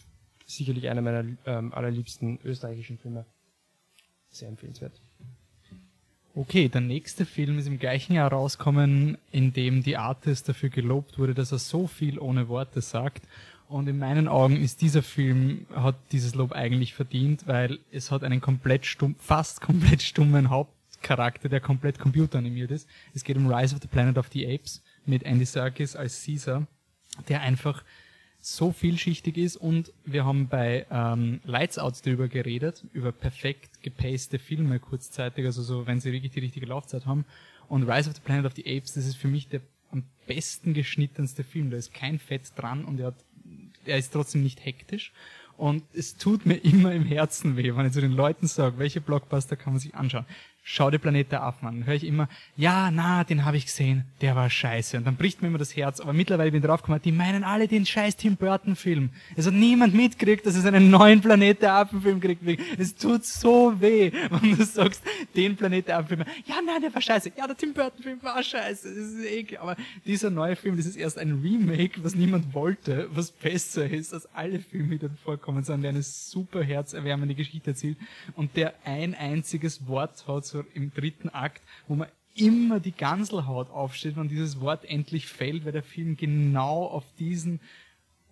sicherlich einer meiner ähm, allerliebsten österreichischen Filme. Sehr empfehlenswert. Okay, der nächste Film ist im gleichen Jahr rausgekommen, in dem die Artist dafür gelobt wurde, dass er so viel ohne Worte sagt. Und in meinen Augen ist dieser Film, hat dieses Lob eigentlich verdient, weil es hat einen komplett stumm, fast komplett stummen Haupt, Charakter, der komplett computeranimiert ist. Es geht um Rise of the Planet of the Apes mit Andy Serkis als Caesar, der einfach so vielschichtig ist und wir haben bei ähm, Lights Out darüber geredet, über perfekt gepaste Filme kurzzeitig, also so, wenn sie wirklich die richtige Laufzeit haben. Und Rise of the Planet of the Apes, das ist für mich der am besten geschnittenste Film. Da ist kein Fett dran und er, hat, er ist trotzdem nicht hektisch. Und es tut mir *laughs* immer im Herzen weh, wenn ich zu den Leuten sage, welche Blockbuster kann man sich anschauen. Schau dir Planet der Affen an. höre ich immer, ja, na, den habe ich gesehen, der war scheiße. Und dann bricht mir immer das Herz. Aber mittlerweile bin ich draufgekommen, die meinen alle den scheiß Tim Burton Film. Es hat niemand mitgekriegt, dass es einen neuen Planet der Affen Film kriegt. Es tut so weh, wenn du sagst, den Planet der Affen Film. Ja, nein, der war scheiße. Ja, der Tim Burton Film war scheiße. Das ist eklig. Aber dieser neue Film, das ist erst ein Remake, was niemand wollte, was besser ist als alle Filme, die dort vorkommen, sondern der eine super herzerwärmende Geschichte erzählt und der ein einziges Wort hat, so im dritten Akt, wo man immer die Ganselhaut aufsteht, wenn dieses Wort endlich fällt, weil der Film genau auf diesen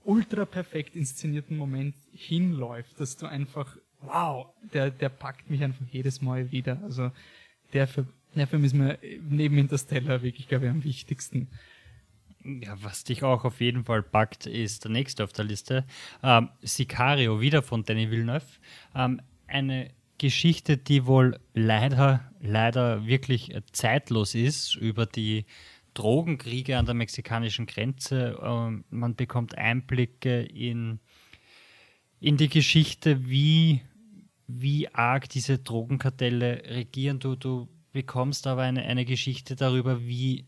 ultra perfekt inszenierten Moment hinläuft, dass du einfach, wow, der, der packt mich einfach jedes Mal wieder. Also der, Film, der Film ist mir neben Interstellar wirklich, glaube ich, am wichtigsten. Ja, was dich auch auf jeden Fall packt, ist der nächste auf der Liste. Ähm, Sicario, wieder von Danny Villeneuve. Ähm, eine Geschichte, die wohl leider, leider wirklich zeitlos ist über die Drogenkriege an der mexikanischen Grenze. Ähm, man bekommt Einblicke in, in die Geschichte, wie, wie arg diese Drogenkartelle regieren. Du, du bekommst aber eine, eine Geschichte darüber, wie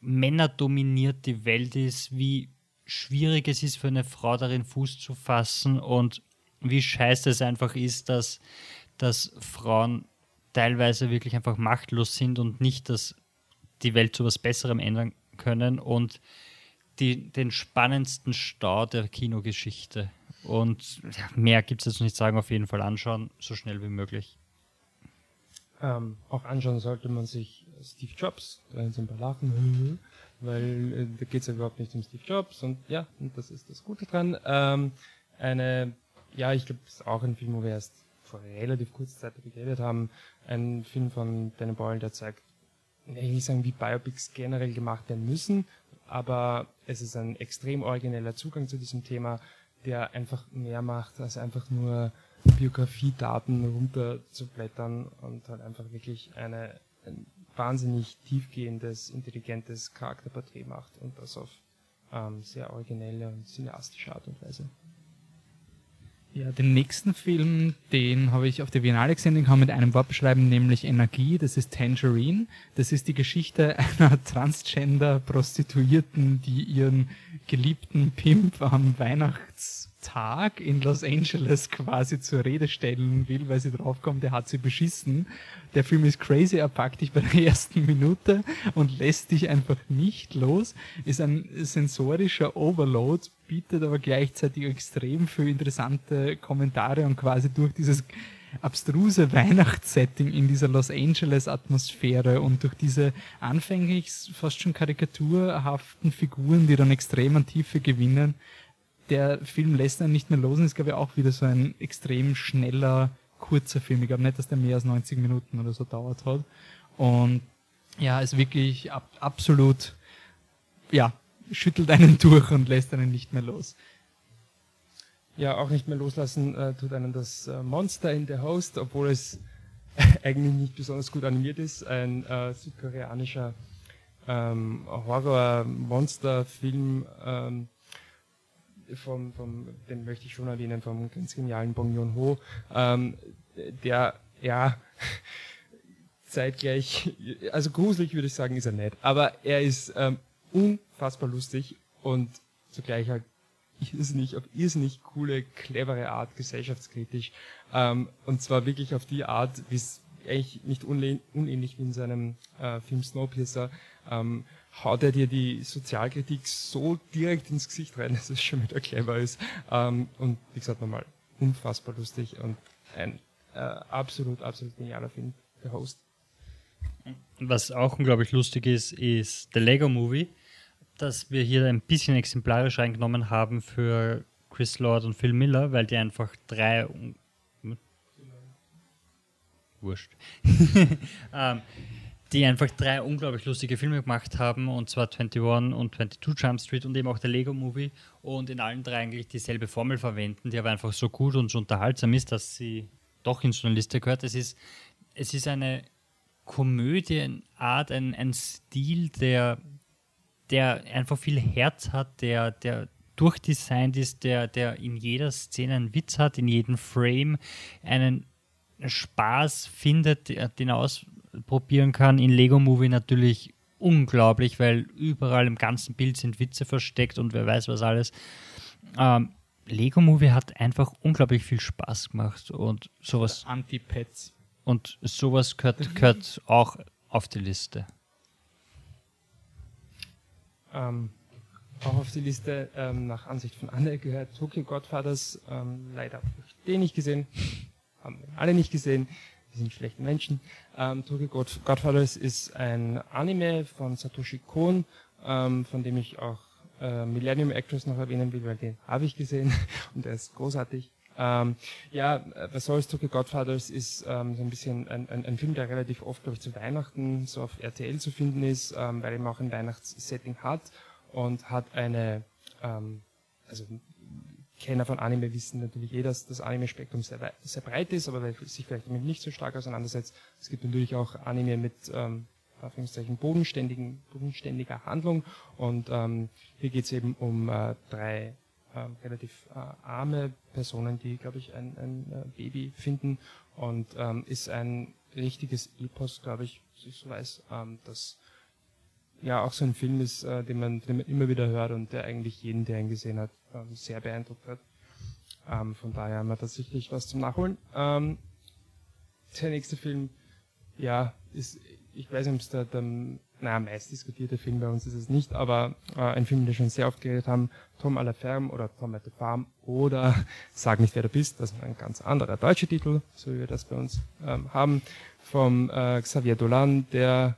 männerdominiert die Welt ist, wie schwierig es ist für eine Frau darin Fuß zu fassen und wie scheiße es einfach ist, dass, dass Frauen teilweise wirklich einfach machtlos sind und nicht, dass die Welt zu was Besserem ändern können und die, den spannendsten Stau der Kinogeschichte. Und mehr gibt es jetzt nicht sagen, auf jeden Fall anschauen, so schnell wie möglich. Ähm, auch anschauen sollte man sich Steve Jobs, da sind ein paar Lachen, weil äh, da geht es ja überhaupt nicht um Steve Jobs und ja, und das ist das Gute dran. Ähm, eine ja, ich glaube, das ist auch ein Film, wo wir erst vor relativ kurzer Zeit geredet haben. Ein Film von Danny Boyle, der zeigt, ich will sagen, wie Biopics generell gemacht werden müssen, aber es ist ein extrem origineller Zugang zu diesem Thema, der einfach mehr macht, als einfach nur Biografiedaten runterzublättern und halt einfach wirklich eine, ein wahnsinnig tiefgehendes, intelligentes Charakterporträt macht und das auf ähm, sehr originelle und cineastische Art und Weise. Ja, den nächsten Film, den habe ich auf der Biennale gesehen, den kann man mit einem Wort beschreiben, nämlich Energie. Das ist Tangerine. Das ist die Geschichte *laughs* einer Transgender-Prostituierten, die ihren geliebten Pimp am Weihnachts Tag in Los Angeles quasi zur Rede stellen will, weil sie draufkommt, der hat sie beschissen. Der Film ist crazy, er packt dich bei der ersten Minute und lässt dich einfach nicht los. Ist ein sensorischer Overload, bietet aber gleichzeitig extrem viel interessante Kommentare und quasi durch dieses abstruse Weihnachtssetting in dieser Los Angeles Atmosphäre und durch diese anfänglich fast schon karikaturhaften Figuren, die dann extrem an Tiefe gewinnen, der Film lässt einen nicht mehr los und ist, glaube ich, auch wieder so ein extrem schneller, kurzer Film. Ich glaube nicht, dass der mehr als 90 Minuten oder so dauert hat. Und ja, ist wirklich ab, absolut, ja, schüttelt einen *laughs* durch und lässt einen nicht mehr los. Ja, auch nicht mehr loslassen äh, tut einen das äh, Monster in der Host, obwohl es *laughs* eigentlich nicht besonders gut animiert ist. Ein äh, südkoreanischer ähm, Horror-Monster-Film, ähm, vom, vom, den möchte ich schon erwähnen, vom ganz genialen Bong Joon-ho, ähm, der, ja, *laughs* zeitgleich, also gruselig würde ich sagen, ist er nicht, aber er ist ähm, unfassbar lustig und zugleich halt irrsinnig, auf irrsinnig coole, clevere Art, gesellschaftskritisch, ähm, und zwar wirklich auf die Art, wie es eigentlich nicht unähnlich wie in seinem äh, Film Snowpiercer, ähm, haut er dir die Sozialkritik so direkt ins Gesicht rein, *laughs* dass es schon wieder clever ist. Ähm, und wie gesagt nochmal, unfassbar lustig und ein äh, absolut, absolut genialer Film, der Host. Was auch unglaublich lustig ist, ist The Lego Movie, das wir hier ein bisschen exemplarisch reingenommen haben für Chris Lord und Phil Miller, weil die einfach drei Wurscht. *laughs* ähm, die einfach drei unglaublich lustige Filme gemacht haben, und zwar 21 und 22 Jump Street und eben auch der Lego Movie und in allen drei eigentlich dieselbe Formel verwenden, die aber einfach so gut und so unterhaltsam ist, dass sie doch in so eine Liste gehört. Es ist, es ist eine Komödienart, ein, ein Stil, der, der einfach viel Herz hat, der, der durchdesignt ist, der, der in jeder Szene einen Witz hat, in jedem Frame einen Spaß findet, den ausprobieren kann. In Lego Movie natürlich unglaublich, weil überall im ganzen Bild sind Witze versteckt und wer weiß was alles. Ähm, Lego Movie hat einfach unglaublich viel Spaß gemacht und sowas. Anti-Pets. Und sowas gehört, gehört auch auf die Liste. Ähm, auch auf die Liste ähm, nach Ansicht von Anne gehört Tokyo Godfathers. Ähm, leider habe ich den nicht gesehen. Haben wir alle nicht gesehen. Die sind schlechte Menschen. Ähm, Tokyo God Godfathers ist ein Anime von Satoshi Kon, ähm, von dem ich auch äh, Millennium Actress noch erwähnen will, weil den habe ich gesehen *laughs* und der ist großartig. Ähm, ja, äh, was soll's, Tokyo Godfathers ist ähm, so ein bisschen ein, ein, ein, Film, der relativ oft, glaube ich, zu Weihnachten so auf RTL zu finden ist, ähm, weil er auch ein Weihnachtssetting hat und hat eine, ähm, also Kenner von Anime wissen natürlich eh, dass das Anime-Spektrum sehr, sehr breit ist, aber weil sich vielleicht damit nicht so stark auseinandersetzt. Es gibt natürlich auch Anime mit ähm, bodenständigen, bodenständiger Handlung und ähm, hier geht es eben um äh, drei äh, relativ äh, arme Personen, die, glaube ich, ein, ein äh, Baby finden und ähm, ist ein richtiges Epos, glaube ich, ich so weiß, ähm, das ja auch so ein Film ist, äh, den, man, den man immer wieder hört und der eigentlich jeden, der ihn gesehen hat, ähm, sehr beeindruckt hat. Ähm, von daher haben wir tatsächlich was zum Nachholen. Ähm, der nächste Film, ja, ist, ich weiß nicht, ob es der, der naja, meist diskutierte Film bei uns ist es nicht, aber äh, ein Film, den wir schon sehr oft geredet haben, Tom à la Ferme oder Tom at the Farm oder *laughs* Sag nicht, wer du bist, das ist ein ganz anderer deutscher Titel, so wie wir das bei uns ähm, haben, vom äh, Xavier Dolan, der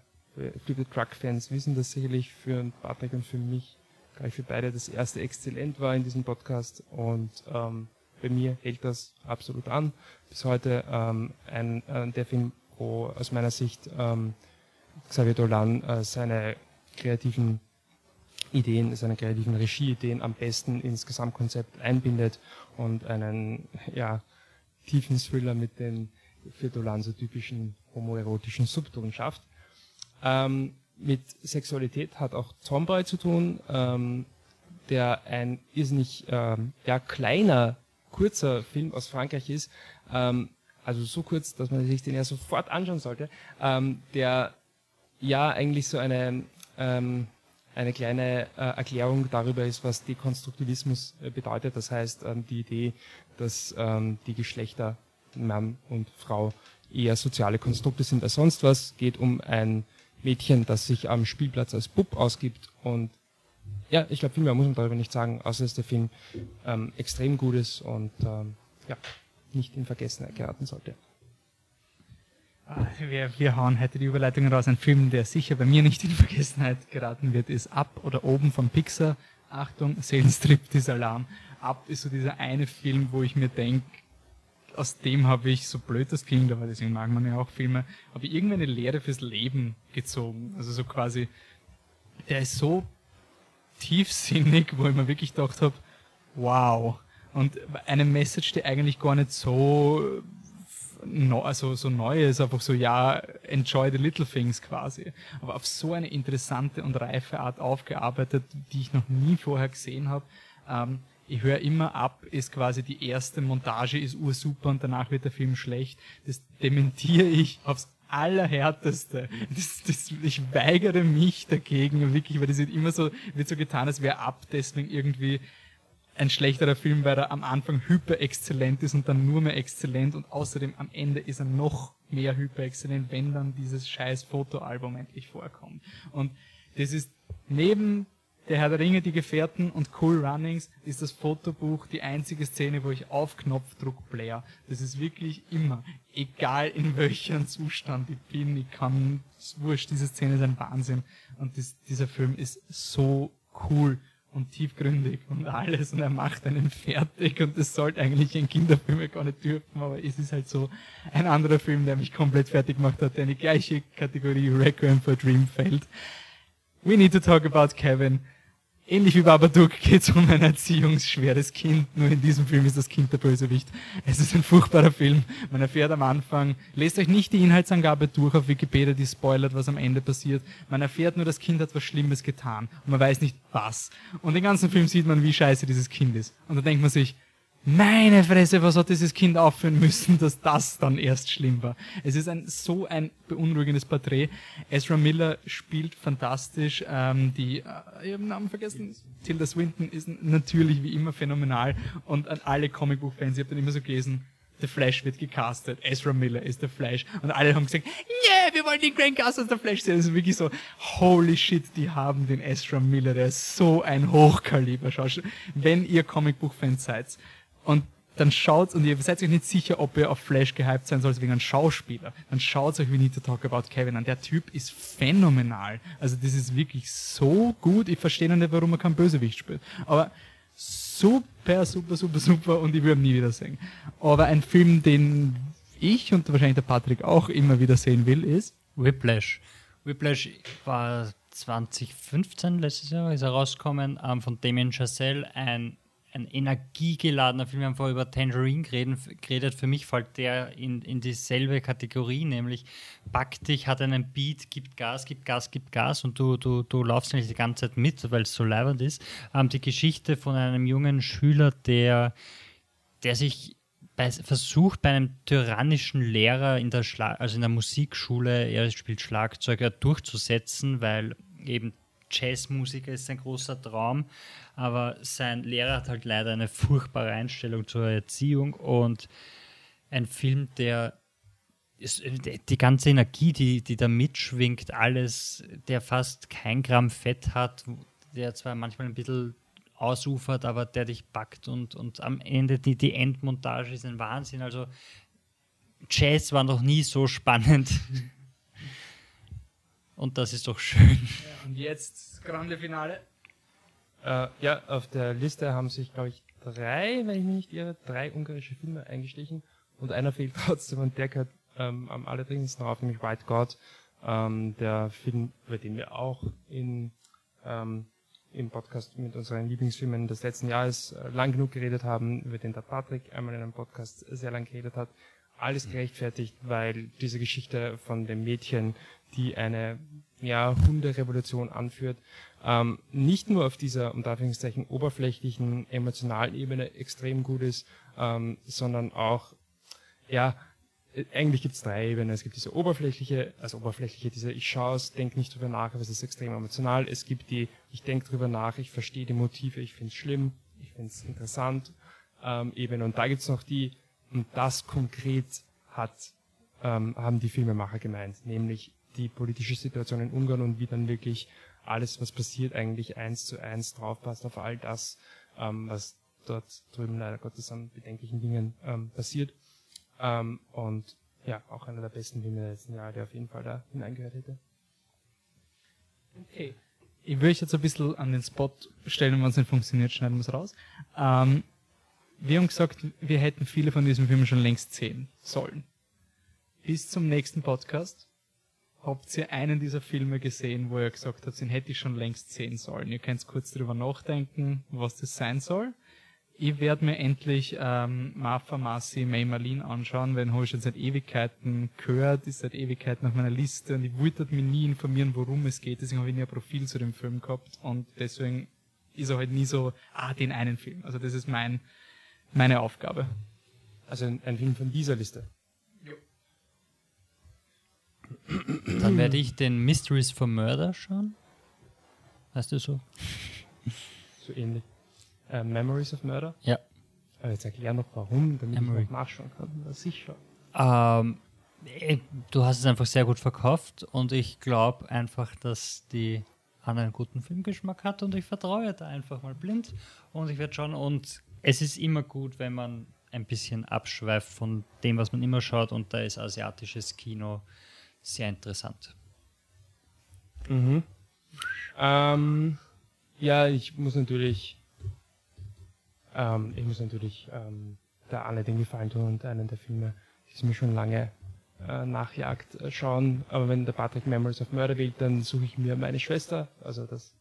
Stupid Truck-Fans wissen das sicherlich für Patrick und für mich, gleich für beide, das erste exzellent war in diesem Podcast und ähm, bei mir hält das absolut an. Bis heute ähm, ein, äh, der Film, wo aus meiner Sicht ähm, Xavier Dolan äh, seine kreativen Ideen, seine kreativen Regieideen am besten ins Gesamtkonzept einbindet und einen ja, tiefen Thriller mit den für Dolan so typischen homoerotischen Subtonen schafft. Ähm, mit Sexualität hat auch Tomboy zu tun, ähm, der ein irrsinnig ähm, ja, kleiner, kurzer Film aus Frankreich ist, ähm, also so kurz, dass man sich den ja sofort anschauen sollte, ähm, der ja eigentlich so eine, ähm, eine kleine äh, Erklärung darüber ist, was Dekonstruktivismus äh, bedeutet. Das heißt, ähm, die Idee, dass ähm, die Geschlechter Mann und Frau eher soziale Konstrukte sind als sonst was, geht um ein Mädchen, das sich am Spielplatz als Bub ausgibt. Und ja, ich glaube, viel mehr muss man darüber nicht sagen, außer dass der Film ähm, extrem gut ist und ähm, ja, nicht in Vergessenheit geraten sollte. Ah, wir, wir hauen heute die Überleitung raus. Ein Film, der sicher bei mir nicht in Vergessenheit geraten wird, ist Ab oder Oben von Pixar. Achtung, Seelenstrip, dieser Alarm. Ab ist so dieser eine Film, wo ich mir denke, aus dem habe ich, so blöd das klingt, aber deswegen mag man ja auch Filme, habe ich irgendwie eine Lehre fürs Leben gezogen. Also so quasi, der ist so tiefsinnig, wo ich mir wirklich gedacht habe, wow. Und eine Message, die eigentlich gar nicht so also so neu ist, einfach so, ja, enjoy the little things quasi. Aber auf so eine interessante und reife Art aufgearbeitet, die ich noch nie vorher gesehen habe. Ähm, ich höre immer ab, ist quasi die erste Montage ist ursuper und danach wird der Film schlecht. Das dementiere ich aufs allerhärteste. Das, das, ich weigere mich dagegen, wirklich, weil das wird immer so, wird so getan, als wäre ab deswegen irgendwie ein schlechterer Film, weil er am Anfang hyper exzellent ist und dann nur mehr exzellent und außerdem am Ende ist er noch mehr hyper exzellent, wenn dann dieses scheiß Fotoalbum endlich vorkommt. Und das ist neben der Herr der Ringe, die Gefährten und Cool Runnings ist das Fotobuch die einzige Szene, wo ich auf Knopfdruck blair. Das ist wirklich immer, egal in welchem Zustand ich bin, ich kann, wurscht, diese Szene ist ein Wahnsinn. Und das, dieser Film ist so cool und tiefgründig und alles und er macht einen fertig und das sollte eigentlich ein Kinderfilm gar nicht dürfen, aber es ist halt so ein anderer Film, der mich komplett fertig gemacht hat, der in die gleiche Kategorie Requiem for Dream fällt. We need to talk about Kevin. Ähnlich wie Babadook geht es um ein erziehungsschweres Kind, nur in diesem Film ist das Kind der Bösewicht. Es ist ein furchtbarer Film. Man erfährt am Anfang, lest euch nicht die Inhaltsangabe durch auf Wikipedia, die spoilert, was am Ende passiert. Man erfährt nur, das Kind hat was Schlimmes getan und man weiß nicht was. Und den ganzen Film sieht man, wie scheiße dieses Kind ist. Und da denkt man sich, meine Fresse, was hat dieses Kind aufführen müssen, *laughs* dass das dann erst schlimm war. Es ist ein so ein beunruhigendes Porträt. Ezra Miller spielt fantastisch. Ähm, die, äh, ich habe den Namen vergessen. Tilda Swinton ist natürlich wie immer phänomenal. Und an alle Comicbuch-Fans, ich habe dann immer so gelesen, The Flash wird gecastet, Ezra Miller ist The Flash. Und alle haben gesagt, yeah, wir wollen den Grant Cast als The Flash sehen. Das ist wirklich so, holy shit, die haben den Ezra Miller, der ist so ein Hochkaliber Schauspieler. Wenn ihr Comicbuch-Fans seid, und dann schaut, und ihr seid euch nicht sicher, ob ihr auf Flash gehypt sein sollt wegen einem Schauspieler, dann schaut euch We Need to Talk About Kevin an. Der Typ ist phänomenal. Also das ist wirklich so gut. Ich verstehe noch nicht, warum er kein Bösewicht spielt. Aber super, super, super, super und ich würde ihn nie wieder sehen. Aber ein Film, den ich und wahrscheinlich der Patrick auch immer wieder sehen will, ist Whiplash. Whiplash war 2015, letztes Jahr ist er rausgekommen, ähm, von Damien Chazelle, ein ein energiegeladener Film. Wir haben vorher über Tangerine geredet. Für mich fällt der in, in dieselbe Kategorie, nämlich packt dich, hat einen Beat, gibt Gas, gibt Gas, gibt Gas und du, du, du laufst nicht die ganze Zeit mit, weil es so leibend ist. Ähm, die Geschichte von einem jungen Schüler, der, der sich bei, versucht, bei einem tyrannischen Lehrer in der, Schla also in der Musikschule, er spielt Schlagzeuger, durchzusetzen, weil eben Jazzmusiker ist sein großer Traum, aber sein Lehrer hat halt leider eine furchtbare Einstellung zur Erziehung und ein Film, der die ganze Energie, die, die da mitschwingt, alles, der fast kein Gramm Fett hat, der zwar manchmal ein bisschen ausufert, aber der dich packt und, und am Ende die, die Endmontage ist ein Wahnsinn. Also Jazz war noch nie so spannend. *laughs* Und das ist doch schön. Ja, und jetzt das grande Finale. Äh, ja, auf der Liste haben sich, glaube ich, drei, wenn ich mich nicht irre, drei ungarische Filme eingestichen. Und einer fehlt *laughs* trotzdem und der gehört ähm, am allerdringendsten drauf, nämlich White God. Ähm, der Film, über den wir auch in, ähm, im Podcast mit unseren Lieblingsfilmen des letzten Jahres äh, lang genug geredet haben, über den der Patrick einmal in einem Podcast sehr lang geredet hat. Alles gerechtfertigt, weil diese Geschichte von dem Mädchen, die eine ja, Hunderevolution anführt, ähm, nicht nur auf dieser, unter Anführungszeichen, oberflächlichen, emotionalen Ebene extrem gut ist, ähm, sondern auch, ja, äh, eigentlich gibt es drei Ebenen. Es gibt diese oberflächliche, also oberflächliche, diese ich schaue es, denke nicht drüber nach, aber es ist extrem emotional. Es gibt die, ich denke drüber nach, ich verstehe die Motive, ich finde es schlimm, ich finde es interessant ähm, Ebene. Und da gibt es noch die, und das konkret hat, ähm, haben die Filmemacher gemeint, nämlich die politische Situation in Ungarn und wie dann wirklich alles, was passiert, eigentlich eins zu eins draufpasst auf all das, ähm, was dort drüben leider Gottes an bedenklichen Dingen ähm, passiert. Ähm, und ja, auch einer der besten Filme der letzten Jahre, der auf jeden Fall da hineingehört hätte. Okay. Ich würde jetzt ein bisschen an den Spot stellen, wenn es nicht funktioniert, schneiden wir es raus. Ähm, wir haben gesagt, wir hätten viele von diesen Filmen schon längst sehen sollen. Bis zum nächsten Podcast habt ihr einen dieser Filme gesehen, wo ihr gesagt habt, den hätte ich schon längst sehen sollen? Ihr könnt kurz drüber nachdenken, was das sein soll. Ich werde mir endlich ähm, Martha Masi May Marlene anschauen, weil habe ich schon seit Ewigkeiten gehört, ist seit Ewigkeiten auf meiner Liste und ich wollte mich nie informieren, worum es geht, deswegen habe ich nie ein Profil zu dem Film gehabt und deswegen ist er halt nie so, ah, den einen Film. Also das ist mein, meine Aufgabe. Also ein, ein Film von dieser Liste. Dann werde ich den Mysteries for Murder schauen. Weißt du so? So ähnlich. Uh, Memories of Murder? Ja. Aber jetzt erklär noch warum, damit Memory. ich noch nachschauen kann. Na, sicher. Ähm, du hast es einfach sehr gut verkauft und ich glaube einfach, dass die Anna einen guten Filmgeschmack hat und ich vertraue da einfach mal blind und ich werde schauen und es ist immer gut, wenn man ein bisschen abschweift von dem, was man immer schaut und da ist asiatisches Kino sehr interessant. Mhm. Ähm, ja, ich muss natürlich, ähm, ich muss natürlich ähm, der Anne den Gefallen tun und einen der Filme, die es mir schon lange äh, nachjagt, äh, schauen. Aber wenn der Patrick Memories of Murder wählt, dann suche ich mir meine Schwester, also das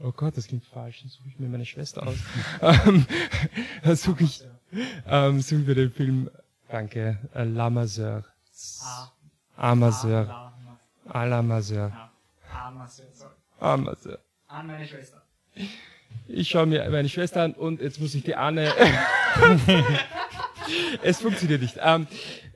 Oh Gott, das klingt falsch. Dann suche ich mir meine Schwester aus. *laughs* ähm, *laughs* dann suche ich, ähm, suchen wir den Film, danke, äh, La Mazeur. Ah. Amazeur. Al-Amazeur. Amazeur, Amazeur. An meine Schwester. Ich schaue mir meine Schwester an und jetzt muss ich die Anne. *laughs* es funktioniert nicht. Ähm,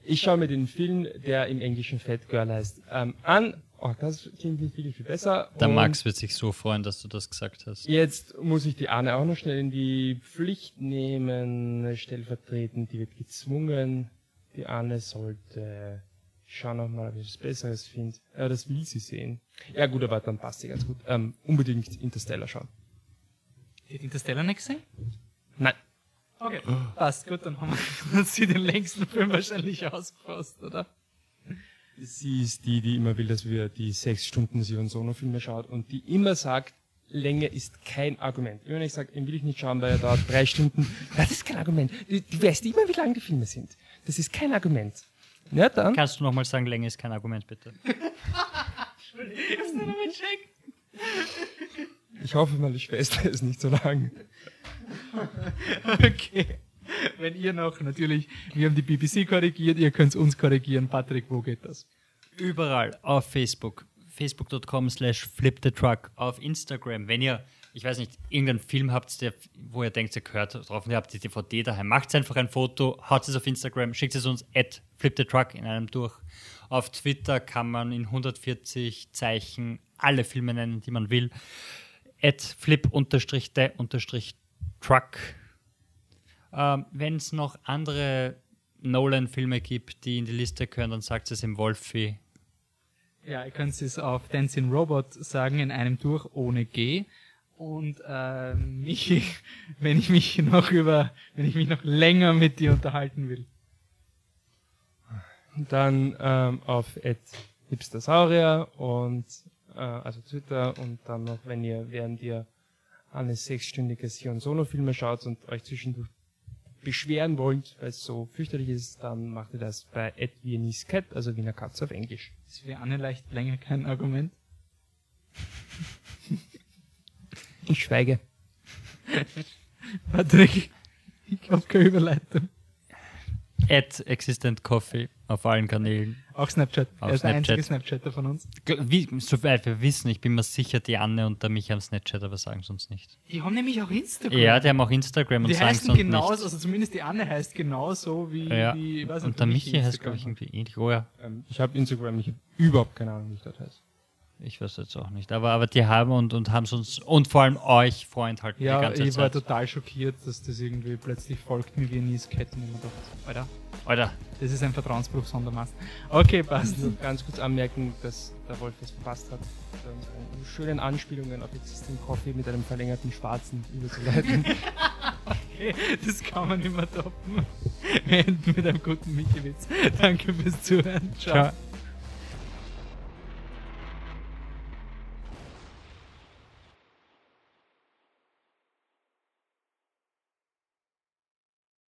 ich schaue mir den Film, der im Englischen Fat Girl heißt, ähm, an. Oh, das klingt nicht viel, viel besser. Der Und Max wird sich so freuen, dass du das gesagt hast. Jetzt muss ich die Anne auch noch schnell in die Pflicht nehmen, stellvertretend. Die wird gezwungen. Die Anne sollte ich schau noch mal, ob ich was Besseres finde. Ja, das will sie sehen. Ja gut, aber dann passt sie ganz gut. Ähm, unbedingt Interstellar schauen. Die hat Interstellar nicht gesehen? Nein. Okay. Passt, gut, dann haben wir *laughs* sie den längsten Film wahrscheinlich ausgefasst, oder? Sie ist die, die immer will, dass wir die sechs Stunden Sion Sono Filme schaut und die immer sagt, Länge ist kein Argument. Immer wenn ich sage, den will ich nicht schauen, weil er dauert drei Stunden, ja, *laughs* das ist kein Argument. Du, du weißt immer, wie lang die Filme sind. Das ist kein Argument. Ja, dann. Kannst du nochmal sagen, Länge ist kein Argument, bitte? *laughs* Ich hoffe, meine Schwester ist nicht so lang. Okay. Wenn ihr noch, natürlich, wir haben die BBC korrigiert, ihr könnt uns korrigieren. Patrick, wo geht das? Überall auf Facebook, facebook.com slash flipthetruck, auf Instagram, wenn ihr, ich weiß nicht, irgendeinen Film habt, der, wo ihr denkt, ihr gehört drauf ihr habt die DVD daheim, macht einfach ein Foto, haut es auf Instagram, schickt es uns at flipthetruck in einem durch. Auf Twitter kann man in 140 Zeichen alle Filme nennen, die man will. At flip-the-truck. Ähm, Wenn es noch andere Nolan-Filme gibt, die in die Liste gehören, dann sagt es im Wolfi. Ja, ihr könnt es auf Dancing Robot sagen, in einem durch, ohne G. Und *laughs* äh, Michi, wenn ich mich noch über, wenn ich mich noch länger mit dir unterhalten will. Dann ähm, auf hipstersaurier und äh, also Twitter und dann noch, wenn ihr, während ihr eine sechsstündige Sion Solo Filme schaut und euch zwischendurch beschweren wollt, weil es so fürchterlich ist, dann macht ihr das bei at Viennese Cat, also Wiener Katze auf Englisch. Ist für Anne leicht länger kein Argument. *laughs* Ich schweige. *laughs* Patrick, ich habe keine Überleitung. At Existent Coffee auf allen Kanälen. Auch Snapchat. Auf er ist der Snapchat. einzige Snapchatter von uns. Wie, soweit wir wissen, ich bin mir sicher, die Anne und der Micha haben Snapchat, aber sagen sonst nicht. Die haben nämlich auch Instagram. Ja, die haben auch Instagram und die sagen heißen sonst genauso, nicht. also zumindest die Anne heißt genauso wie Ja. die, ich weiß nicht, Und der Michi heißt, glaube ich, irgendwie ähnlich. Oh ja, Ähm, ich habe Instagram, ich habe überhaupt keine Ahnung, wie ich das heiße. Ich weiß jetzt auch nicht. Aber, aber die haben und, und haben uns und vor allem euch vorenthalten die Ja, ganze ich war Zeit. total schockiert, dass das irgendwie plötzlich folgt mir wie ein Nieskette und dachte, Alter, Alter, das ist ein Vertrauensbruch sondermaßen. Okay, passt. *laughs* Nur ganz kurz anmerken, dass der Wolf es verpasst hat, ähm, schönen Anspielungen auf Existing Coffee mit einem verlängerten Schwarzen überzuleiten. *laughs* Das kann man immer toppen. Wir enden mit einem guten Michi-Witz. Danke fürs Zuhören. Ciao. ciao.